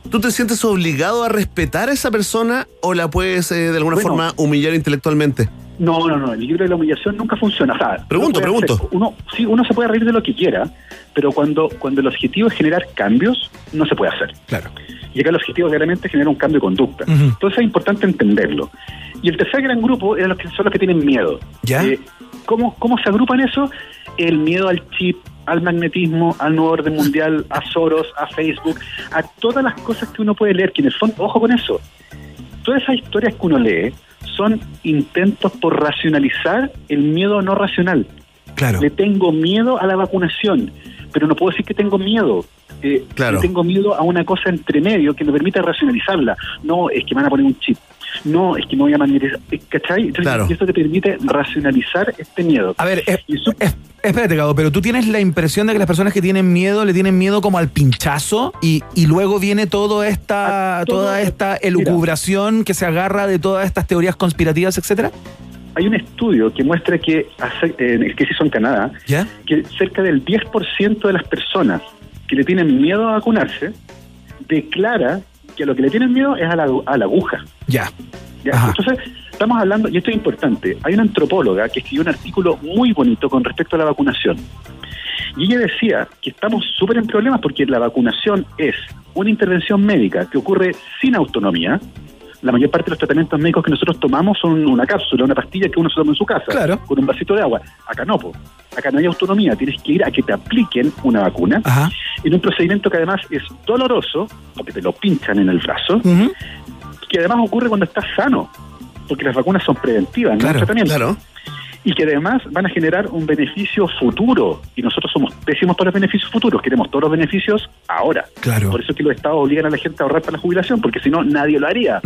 ¿tú te sientes obligado a respetar a esa persona o la puedes eh, de alguna Bueno. forma humillar intelectualmente? No, no, no. El libro de la humillación nunca funciona. O sea, Pregunto, uno pregunto. hacer- uno, sí, uno se puede reír de lo que quiera, pero cuando, cuando el objetivo es generar cambios, no se puede hacer. Claro. Y acá el objetivo claramente es generar un cambio de conducta. Entonces es importante entenderlo. Y el tercer gran grupo eran los que son los que tienen miedo. ¿Ya? Eh, ¿cómo, ¿Cómo se agrupan eso? El miedo al chip, al magnetismo, al nuevo orden mundial, a Soros, a Facebook, a todas las cosas que uno puede leer, que en el fondo, ojo con eso, todas esas historias que uno lee son intentos por racionalizar el miedo no racional. Claro. Le tengo miedo a la vacunación, pero no puedo decir que tengo miedo. Eh, Claro. Le tengo miedo a una cosa entre medio que me permita racionalizarla. No, es que me van a poner un chip. No, es que me voy a magnetizar. Eh, ¿Cachai? Entonces, Claro. y esto te permite racionalizar este miedo. A ver, es- es- espérate, Gabo, pero tú tienes la impresión de que las personas que tienen miedo le tienen miedo como al pinchazo y, y luego viene todo esta, todo- toda esta elucubración que se agarra de todas estas teorías conspirativas, etcétera. Hay un estudio que muestra que, hace- eh, que se hizo en Canadá, ¿Ya? que cerca del 10% de las personas que le tienen miedo a vacunarse declara que a lo que le tienen miedo es a la, a la aguja. Ya. ¿ya? Entonces, estamos hablando, y esto es importante, hay una antropóloga que escribió un artículo muy bonito con respecto a la vacunación. Y ella decía que estamos súper en problemas porque la vacunación es una intervención médica que ocurre sin autonomía. La mayor parte de los tratamientos médicos que nosotros tomamos son una cápsula, una pastilla que uno se toma en su casa, Claro. con un vasito de agua. Acá no, po. acá no hay autonomía, tienes que ir a que te apliquen una vacuna Ajá. en un procedimiento que además es doloroso, porque te lo pinchan en el brazo, que además ocurre cuando estás sano, porque las vacunas son preventivas, no Claro, un tratamiento. claro. Y que además van a generar un beneficio futuro. Y nosotros somos pésimos para los beneficios futuros, queremos todos los beneficios ahora. Claro. Por eso es que los estados obligan a la gente a ahorrar para la jubilación, porque si no, nadie lo haría.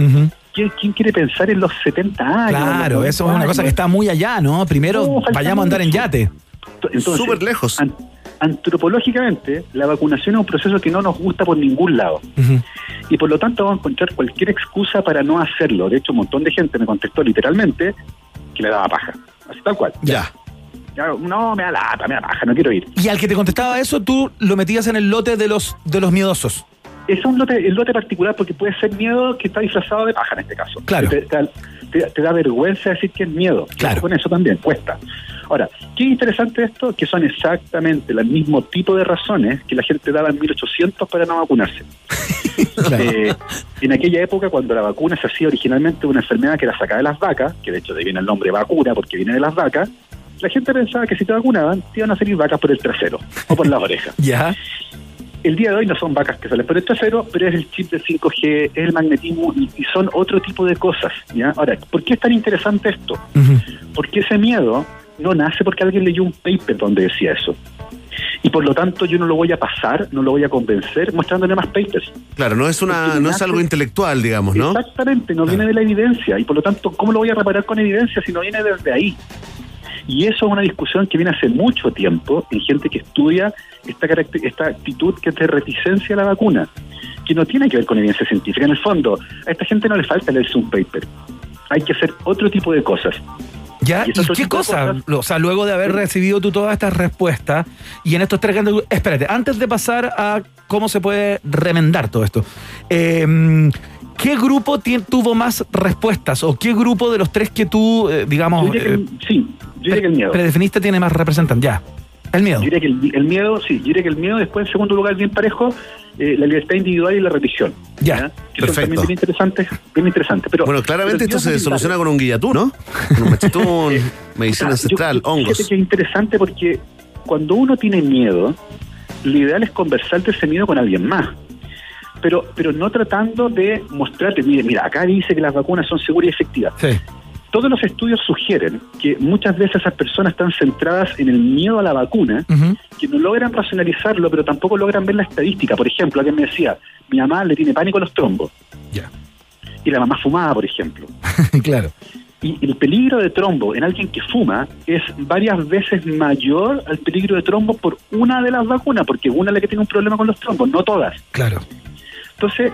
¿Quién, quién quiere pensar en los 70 años? Claro, eso es una 90 cosa que está muy allá, ¿no? Primero No, vayamos a andar en yate. Entonces, Súper lejos. an- antropológicamente, la vacunación es un proceso que no nos gusta por ningún lado. Y por lo tanto vamos a encontrar cualquier excusa para no hacerlo. De hecho, un montón de gente me contestó literalmente que le daba paja. Así tal cual. Ya. No, me da lata, me da paja, no quiero ir. Y al que te contestaba eso, tú lo metías en el lote de los, de los miedosos. Es un lote, el lote particular porque puede ser miedo que está disfrazado de paja en este caso. Claro. Te, te- te- te da vergüenza decir que es miedo. Claro. Con eso también cuesta. Ahora, ¿qué es interesante esto? Que son exactamente el mismo tipo de razones que la gente daba en 1800 para no vacunarse. Eh, en aquella época, cuando la vacuna se hacía originalmente una enfermedad que era sacada de las vacas, que de hecho de ahí viene el nombre vacuna porque viene de las vacas, la gente pensaba que si te vacunaban te iban a salir vacas por el trasero o por las orejas. Ya. El día de hoy no son vacas que salen por el trasero, pero es el chip del 5G, es el magnetismo y, y son otro tipo de cosas. ¿ya? Ahora, ¿por qué es tan interesante esto? Porque ese miedo no nace porque alguien leyó un paper donde decía eso. Y por lo tanto yo no lo voy a pasar, no lo voy a convencer mostrándole más papers. Claro, no es una, Porque no es algo intelectual, digamos, ¿no? Exactamente, no viene de la evidencia. Y por lo tanto, ¿cómo lo voy a reparar con evidencia si no viene desde ahí? Y eso es una discusión que viene hace mucho tiempo en gente que estudia esta, esta actitud que es de reticencia a la vacuna, que no tiene que ver con evidencia científica. En el fondo, a esta gente no le falta leerse un paper. Hay que hacer otro tipo de cosas. ¿Ya? Y ¿Y, ese otro qué cosa? cosas- O sea, luego de haber recibido tú todas estas respuestas y en estos tres grandes... Espérate, antes de pasar a cómo se puede remendar todo esto, eh, ¿qué grupo tuvo más respuestas o qué grupo de los tres que tú, eh, digamos, Yo diría que el- eh, sí, yo diría que el miedo. predefiniste tiene más representantes? Ya, el miedo. Yo diría que el, el miedo, sí, yo diría que el miedo, después en segundo lugar, bien parejo, eh, la libertad individual y la religión. Ya, también bien interesantes, bien interesantes. Pero, Bueno, claramente pero esto se soluciona con un guillatú, ¿no? Con un machetún, medicina Ah, ancestral, yo- hongos. Fíjate que es interesante porque cuando uno tiene miedo, lo ideal es conversar de ese miedo con alguien más. Pero, pero no tratando de mostrarte, mire, mira, acá dice que las vacunas son seguras y efectivas. Sí. Todos los estudios sugieren que muchas veces esas personas están centradas en el miedo a la vacuna, que no logran racionalizarlo, pero tampoco logran ver la estadística. Por ejemplo, alguien me decía, mi mamá le tiene pánico a los trombos. Ya. Y la mamá fumaba, por ejemplo. claro. Y el peligro de trombo en alguien que fuma es varias veces mayor al peligro de trombo por una de las vacunas, porque una es la que tiene un problema con los trombos, no todas. Claro. Entonces,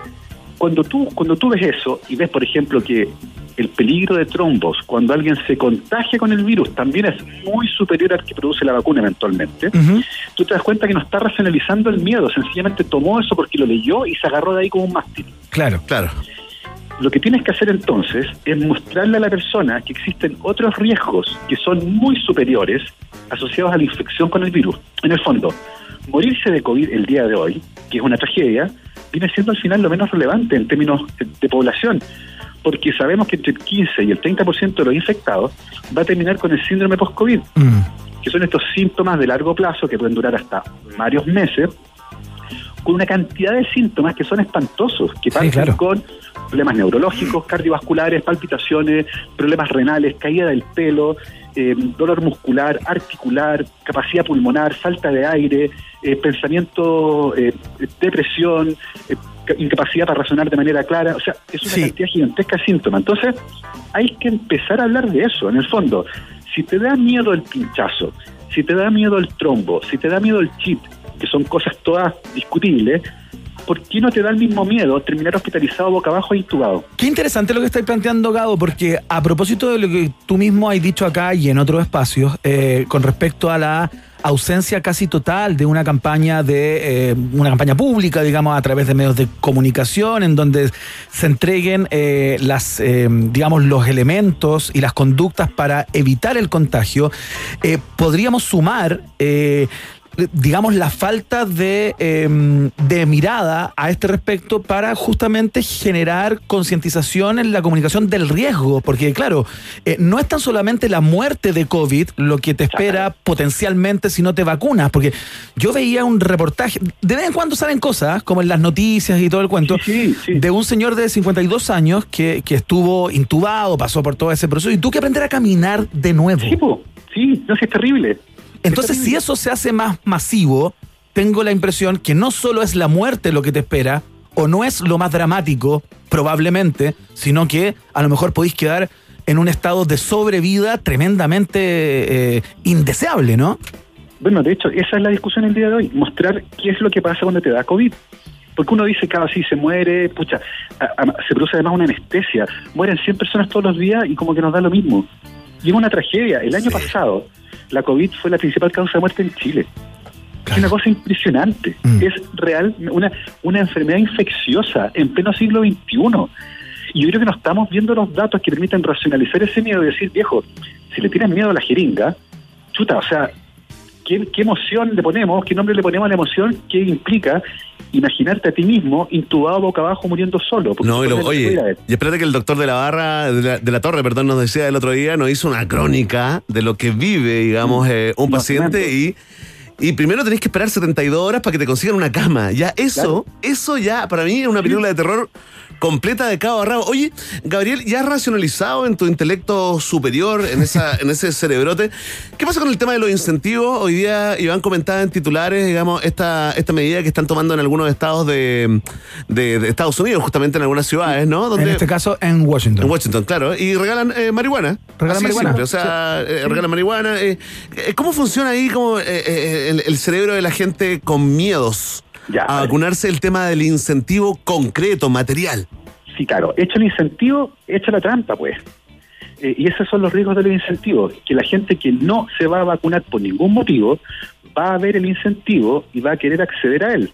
cuando tú, cuando tú ves eso y ves, por ejemplo, que el peligro de trombos cuando alguien se contagia con el virus también es muy superior al que produce la vacuna eventualmente, tú te das cuenta que no está racionalizando el miedo, sencillamente tomó eso porque lo leyó y se agarró de ahí como un mástil. Claro. Claro. Lo que tienes que hacer entonces es mostrarle a la persona que existen otros riesgos que son muy superiores asociados a la infección con el virus. En el fondo, morirse de COVID el día de hoy, que es una tragedia, viene siendo al final lo menos relevante en términos de, población, porque sabemos que entre el 15 y el 30% de los infectados va a terminar con el síndrome post-COVID, que son estos síntomas de largo plazo que pueden durar hasta varios meses, con una cantidad de síntomas que son espantosos, que parten claro. con problemas neurológicos, cardiovasculares, palpitaciones, problemas renales, caída del pelo, eh, dolor muscular, articular, capacidad pulmonar, falta de aire, eh, pensamiento, eh, depresión, eh, ca- incapacidad para razonar de manera clara. O sea, es una cantidad gigantesca de síntomas. Entonces, hay que empezar a hablar de eso, en el fondo. Si te da miedo el pinchazo, si te da miedo el trombo, si te da miedo el chip, que son cosas todas discutibles, ¿por qué no te da el mismo miedo terminar hospitalizado boca abajo e intubado? Qué interesante lo que estáis planteando, Gabo, porque a propósito de lo que tú mismo has dicho acá y en otros espacios, eh, con respecto a la ausencia casi total de una campaña de eh, una campaña pública, digamos, a través de medios de comunicación, en donde se entreguen eh, las, digamos, los elementos y las conductas para evitar el contagio, podríamos sumar digamos, la falta de, eh, de mirada a este respecto para justamente generar concientización en la comunicación del riesgo, porque claro, eh, no es tan solamente la muerte de COVID lo que te espera potencialmente si no te vacunas, porque yo veía un reportaje, de vez en cuando salen cosas, como en las noticias y todo el cuento, de un señor de 52 años que, que estuvo intubado, pasó por todo ese proceso, y tuvo que aprender a caminar de nuevo. Sí, no sé, es terrible. Entonces, si eso se hace más masivo, tengo la impresión que no solo es la muerte lo que te espera, o no es lo más dramático, probablemente, sino que a lo mejor podéis quedar en un estado de sobrevida tremendamente eh, indeseable, ¿no? Bueno, de hecho, esa es la discusión el día de hoy, mostrar qué es lo que pasa cuando te da COVID. Porque uno dice, cada sí se muere, pucha, a- a- se produce además una anestesia, mueren 100 personas todos los días y como que nos da lo mismo. Y es una tragedia. El año pasado, la COVID fue la principal causa de muerte en Chile. Es una cosa impresionante. Es real, una, una enfermedad infecciosa en pleno siglo XXI. Y yo creo que no estamos viendo los datos que permiten racionalizar ese miedo y decir, viejo, si le tienes miedo a la jeringa, chuta, o sea, ¿qué, qué emoción le ponemos? ¿Qué nombre le ponemos a la emoción? ¿Qué implica imaginarte a ti mismo intubado boca abajo muriendo solo? No, y lo- que oye, y espérate que el doctor de la barra, de la, de la torre, perdón, nos decía el otro día, nos hizo una crónica de lo que vive, digamos, eh, un paciente y, y primero tenés que esperar 72 horas para que te consigan una cama. Ya eso, eso ya para mí es una película de terror completa de cabo a rabo. Oye, Gabriel, ¿ya has racionalizado en tu intelecto superior, en, esa, en ese cerebrote? ¿Qué pasa con el tema de los incentivos? Hoy día Iván comentaba en titulares, digamos, esta, esta medida que están tomando en algunos estados de, de- de Estados Unidos, justamente en algunas ciudades, ¿no? En este caso, en Washington. En Washington, claro. Y regalan eh, marihuana. Regalan Así marihuana. simple, O sea, eh, regalan marihuana. eh, ¿Cómo funciona ahí como, el, el cerebro de la gente con miedos a vacunarse el tema del incentivo concreto, material? Sí, claro. Hecho el incentivo, hecha la trampa, pues. Eh, y esos son los riesgos de los incentivos, que la gente que no se va a vacunar por ningún motivo va a ver el incentivo y va a querer acceder a él.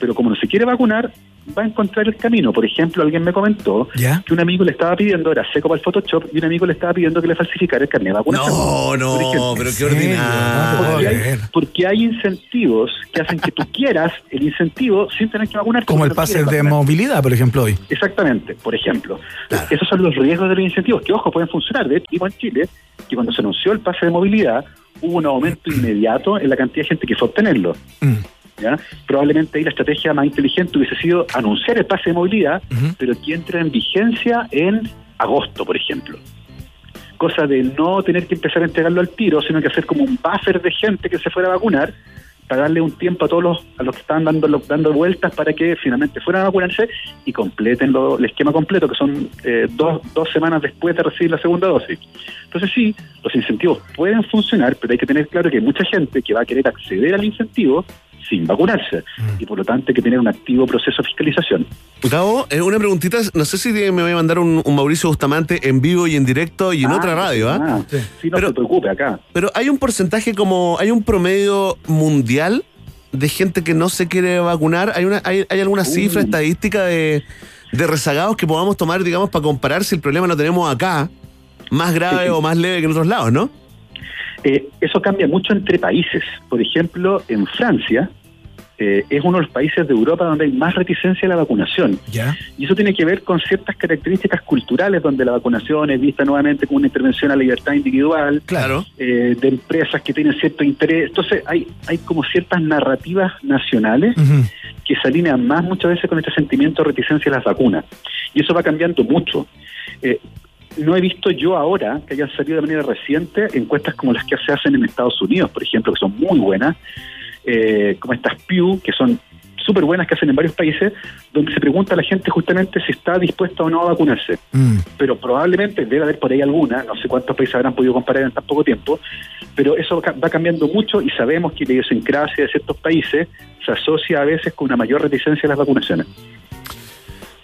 Pero como no se quiere vacunar, va a encontrar el camino. Por ejemplo, alguien me comentó que un amigo le estaba pidiendo, era seco para el Photoshop, y un amigo le estaba pidiendo que le falsificara el carnet de vacunación. No, no, ejemplo. pero qué ordinario. Porque hay, porque hay incentivos que hacen que tú quieras el incentivo sin tener que vacunarte. Como el pase de movilidad, por ejemplo, hoy. Exactamente, por ejemplo. Esos son los riesgos de los incentivos, que ojo, pueden funcionar. De hecho, en Chile que cuando se anunció el pase de movilidad, hubo un aumento inmediato en la cantidad de gente que fue a obtenerlo. ¿Ya? Probablemente ahí la estrategia más inteligente hubiese sido anunciar el pase de movilidad, pero que entre en vigencia en agosto, por ejemplo. Cosa de no tener que empezar a entregarlo al tiro, sino que hacer como un buffer de gente que se fuera a vacunar para darle un tiempo a todos los, a los que estaban dando, dando vueltas para que finalmente fueran a vacunarse y completen lo- el esquema completo, que son eh, dos, dos semanas después de recibir la segunda dosis. Entonces sí, los incentivos pueden funcionar, pero hay que tener claro que hay mucha gente que va a querer acceder al incentivo sin vacunarse y por lo tanto hay que tener un activo proceso de fiscalización. Gabo, eh, una preguntita, no sé si me voy a mandar un, un Mauricio Bustamante en vivo y en directo y en Ah, otra radio, ¿ah? ah, sí, no se preocupe acá. Pero hay un porcentaje como, hay un promedio mundial de gente que no se quiere vacunar. ¿Hay, una, hay, hay alguna cifra estadística de, de rezagados que podamos tomar, digamos, para comparar si el problema lo tenemos acá, más grave sí. o más leve que en otros lados, ¿no? Eh, eso cambia mucho entre países. Por ejemplo, en Francia eh, es uno de los países de Europa donde hay más reticencia a la vacunación. ¿Ya? Y eso tiene que ver con ciertas características culturales donde la vacunación es vista nuevamente como una intervención a la libertad individual, Claro. eh, de empresas que tienen cierto interés. Entonces hay, hay como ciertas narrativas nacionales que se alinean más muchas veces con este sentimiento de reticencia a las vacunas. Y eso va cambiando mucho. Eh, no he visto yo ahora que hayan salido de manera reciente encuestas como las que se hacen en Estados Unidos, por ejemplo, que son muy buenas, eh, como estas Pew, que son súper buenas que hacen en varios países, donde se pregunta a la gente justamente si está dispuesta o no a vacunarse. Pero probablemente debe haber por ahí alguna, no sé cuántos países habrán podido comparar en tan poco tiempo, pero eso va cambiando mucho y sabemos que la idiosincrasia de ciertos países se asocia a veces con una mayor reticencia a las vacunaciones.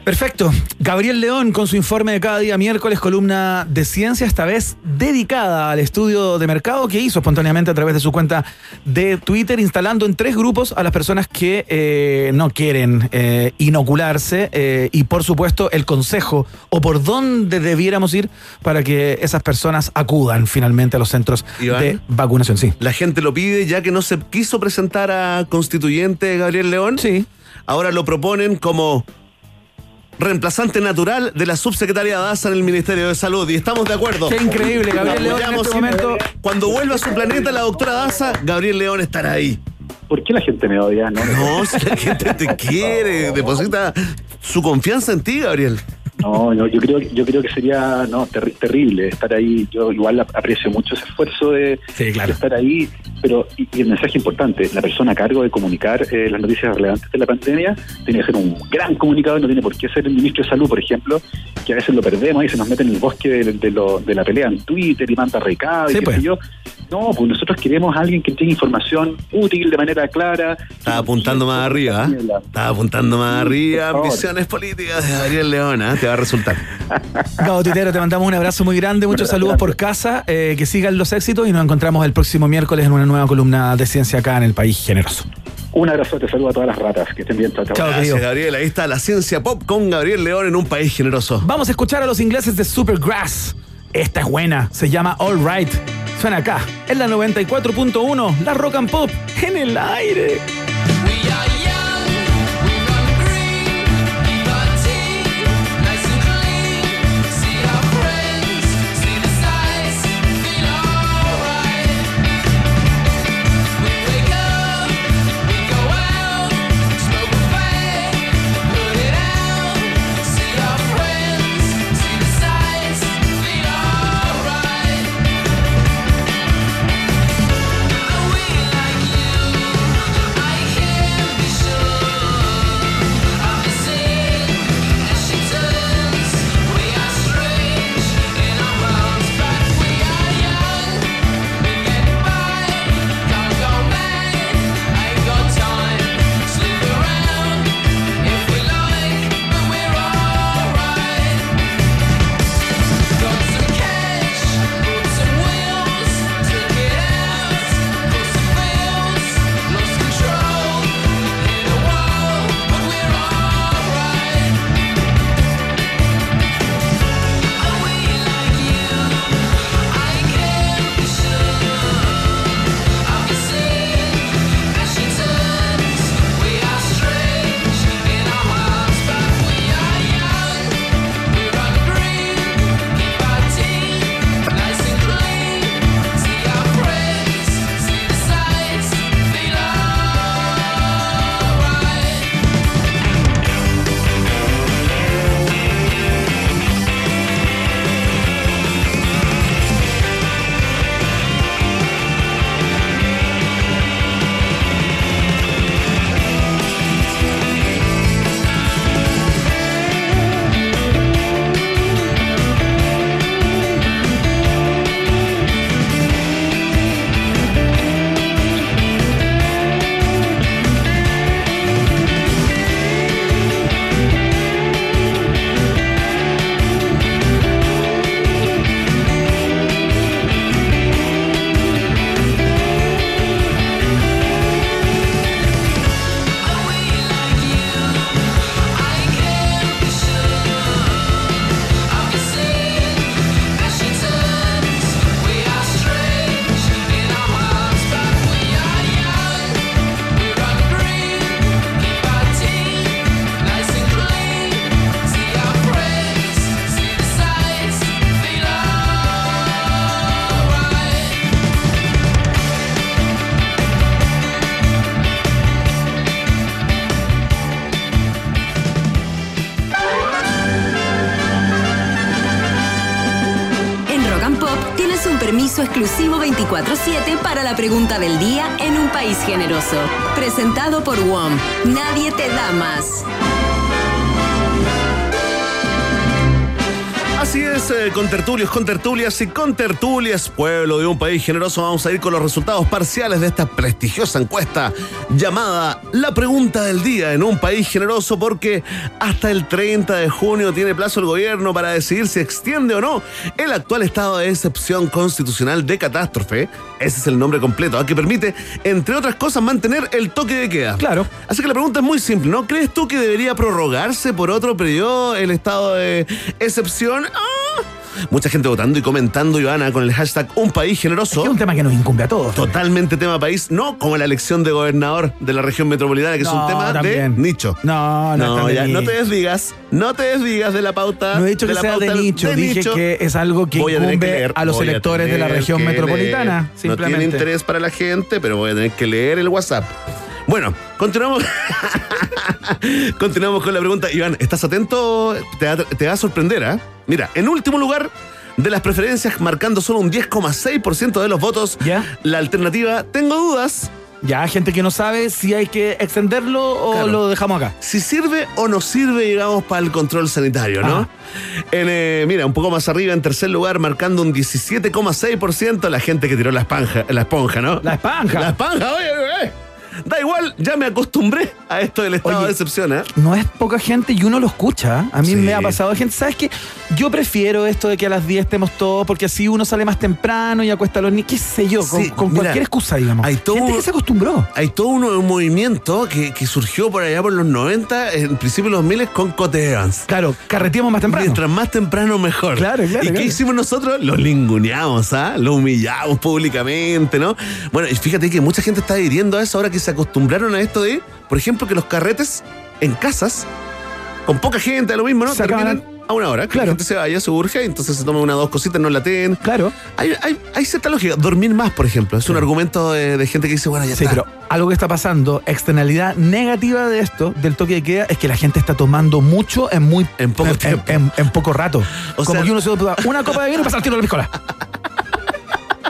Perfecto. Gabriel León con su informe de cada día miércoles, columna de ciencia, esta vez dedicada al estudio de mercado que hizo espontáneamente a través de su cuenta de Twitter, instalando en tres grupos a las personas que eh, no quieren eh, inocularse eh, y por supuesto el consejo o por dónde debiéramos ir para que esas personas acudan finalmente a los centros Iván. de vacunación. Sí. La gente lo pide ya que no se quiso presentar a constituyente Gabriel León. Sí. Ahora lo proponen como reemplazante natural de la subsecretaria Daza en el Ministerio de Salud. Y estamos de acuerdo. Qué increíble, Gabriel León en este momento. Cuando vuelva a su planeta la doctora Daza, Gabriel León estará ahí. ¿Por qué la gente me odia? No, No, si la gente te quiere, deposita su confianza en ti, Gabriel. No, no, yo creo, yo creo que sería no terri- terrible estar ahí. Yo igual ap- aprecio mucho ese esfuerzo de, de estar ahí, pero y, y el mensaje importante, la persona a cargo de comunicar eh, las noticias relevantes de la pandemia tiene que ser un gran comunicador, no tiene por qué ser el ministro de Salud, por ejemplo, que a veces lo perdemos y se nos mete en el bosque de, de lo- de la pelea en Twitter y manda recados y qué pues. sé yo. No, pues nosotros queremos a alguien que tenga información útil de manera clara. Estaba apuntando más arriba, ¿eh? Estaba apuntando más arriba. Ambiciones políticas de Gabriel León, ¿eh? Te va a resultar. Gabo Titero, te mandamos un abrazo muy grande, muchos saludos por casa, eh, que sigan los éxitos y nos encontramos el próximo miércoles en una nueva columna de ciencia acá en el País Generoso. Un abrazo, te saludo a todas las ratas, que estén bien. Chao, chao. Gracias, Gabriel. Ahí está la ciencia pop con Gabriel León en un país generoso. Vamos a escuchar a los ingleses de Supergrass. Esta es buena, se llama All Right. Suena acá, en la 94.1, la Rock and Pop, en el aire. 24-7 para la pregunta del día en un país generoso. Presentado por WOM. Nadie te da más. Es, eh, con tertulios, con tertulias y con tertulias, pueblo de un país generoso, vamos a ir con los resultados parciales de esta prestigiosa encuesta llamada La Pregunta del Día en un país generoso porque hasta el 30 de junio tiene plazo el gobierno para decidir si extiende o no el actual estado de excepción constitucional de catástrofe, ese es el nombre completo, ¿ah? que permite, entre otras cosas, mantener el toque de queda. Claro. Así que la pregunta es muy simple, ¿no? ¿Crees tú que debería prorrogarse por otro periodo el estado de excepción? ¡Ah! Mucha gente votando y comentando, Ivana, con el hashtag Un País Generoso. Es un tema que nos incumbe a todos. Totalmente tema país, no como la elección de gobernador de la región metropolitana, que es un No, tema también. de nicho. No, no, de ya, no nicho. te desdigas, no te desdigas de la pauta. No he dicho de que la sea de pauta nicho, de dije nicho. que es algo que Voy a incumbe leer, a los electores de la región que metropolitana, leer. No simplemente. tiene interés para la gente, pero voy a tener que leer el WhatsApp. Bueno, continuamos. continuamos con la pregunta. Iván, ¿estás atento? Te va, te va a sorprender, ¿ah? Mira, en último lugar de las preferencias, marcando solo un 10,6% de los votos, la alternativa Tengo dudas. Ya, gente que no sabe si hay que extenderlo o Claro. lo dejamos acá. Si sirve o no sirve, digamos, para el control sanitario, ¿no? Ajá. En, eh, mira, un poco más arriba, en tercer lugar, marcando un 17,6% la gente que tiró la esponja, la esponja, ¿no? La esponja. La esponja, oye, oye. Da igual, ya me acostumbré a esto del estado Oye, de excepción, ¿eh? No es poca gente y uno lo escucha. A mí Sí. me ha pasado gente. ¿Sabes qué? Yo prefiero esto de que a las 10 estemos todos porque así uno sale más temprano y acuesta a los niños. ¿Qué sé yo? Con, Sí, con mira, cualquier excusa, digamos. hay todo gente que se acostumbró. Hay todo un, movimiento que, que surgió por allá por los 90, en principio de los 2000 con Cote Evans. Claro, carreteamos más temprano. Mientras más temprano, mejor. Claro, claro, ¿Y qué hicimos nosotros? Lo linguneamos, ¿ah? Lo humillamos públicamente, ¿no? Bueno, y fíjate que mucha gente está adhiriendo a eso ahora que se acostumbraron a esto de, por ejemplo, que los carretes en casas, con poca gente, a lo mismo, ¿no? Se acaban Terminan a una hora. Claro. la gente se vaya, se urge, entonces se toma una o dos cositas, no laten. Claro. Hay, hay, hay cierta lógica. Dormir más, por ejemplo. Es un argumento de, de gente que dice, bueno, ya Sí, está. pero algo que está pasando, externalidad negativa de esto, del toque de queda, es que la gente está tomando mucho en muy En poco tiempo. en- en poco rato. O Como sea- que uno se toma una copa de vino y pasa al tiro de la piscola.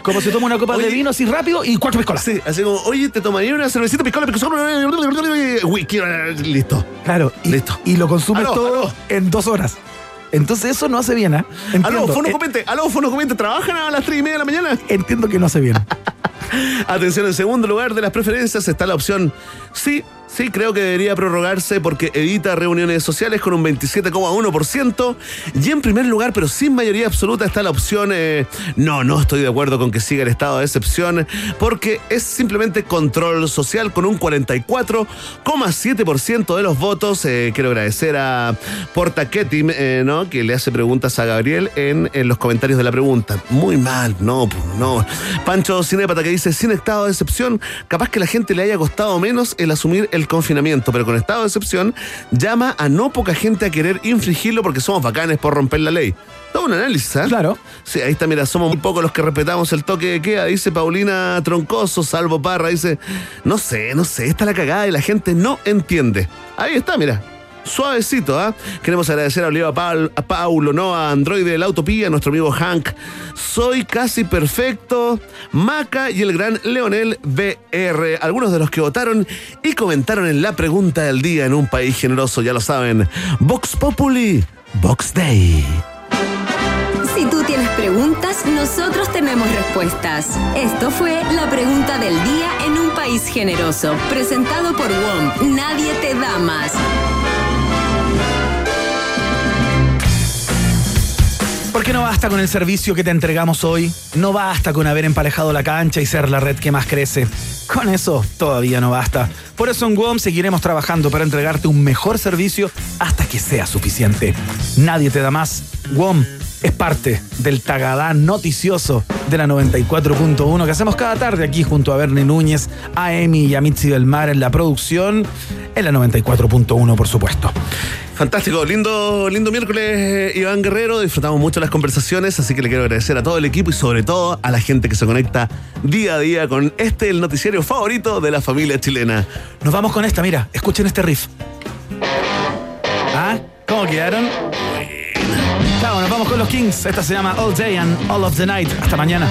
Como se toma una copa de vino así rápido y cuatro piscolas. Sí, así como, oye, te tomaría una cervecita piscola, piscola, whisky, listo. Claro, y, Listo. y lo consumes Aló, todo aló. en dos horas. Entonces eso no hace bien, ¿ah? Aló, Entiendo, Fono eh, Comente, aló, Fono Comente, ¿trabajan a las 3 y media de la mañana? entiendo que no hace bien. Atención, en segundo lugar de las preferencias está la opción sí, sí, creo que debería prorrogarse porque evita reuniones sociales con un 27,1%. Y en primer lugar, pero sin mayoría absoluta, está la opción eh, no, no estoy de acuerdo con que siga el estado de excepción porque es simplemente control social con un 44,7% de los votos. Eh, quiero agradecer a Porta Ketim, eh, ¿no? que le hace preguntas a Gabriel en, en los comentarios de la pregunta. Muy mal, no, no. Pancho Cinépata que dice, sin estado de excepción, capaz que la gente le haya costado menos el asumir el confinamiento, pero con estado de excepción llama a no poca gente a querer infringirlo porque somos bacanes por romper la ley. Todo un análisis, ¿ah? Claro. Sí, ahí está, mira, somos muy pocos los que respetamos el toque de queda, dice Paulina Troncoso, Salvo Parra, dice, no sé, no sé, está la cagada y la gente no entiende. Ahí está, mira. Suavecito, ¿ah? Queremos agradecer a Oliva a Paulo, ¿no? A Android de la Utopía, a nuestro amigo Hank. Soy casi perfecto. Maca y el gran Leonel BR. Algunos de los que votaron y comentaron en la pregunta del día en un país generoso, ya lo saben. Vox Populi, Vox Day. Si tú tienes preguntas, nosotros tenemos respuestas. Esto fue la pregunta del día en un país generoso, presentado por WOM. Nadie te da más. Porque no basta con el servicio que te entregamos hoy, no basta con haber emparejado la cancha y ser la red que más crece. Con eso todavía no basta. Por eso en WOM seguiremos trabajando para entregarte un mejor servicio hasta que sea suficiente. Nadie te da más. WOM es parte del Tagadá noticioso de la 94.1 que hacemos cada tarde aquí junto a Bernie Núñez, a Emi y a Mitzi del Mar en la producción, en la 94.1 por supuesto. Fantástico, lindo, lindo miércoles, eh, Iván Guerrero. Disfrutamos mucho las conversaciones, así que le quiero agradecer a todo el equipo y sobre todo a la gente que se conecta día a día con este, el noticiario favorito de la familia chilena. Nos vamos con esta, mira, escuchen este riff. ¿Ah? ¿Cómo quedaron? Chao, nos vamos con los Kings. Esta se llama All Day and All of the Night. Hasta mañana.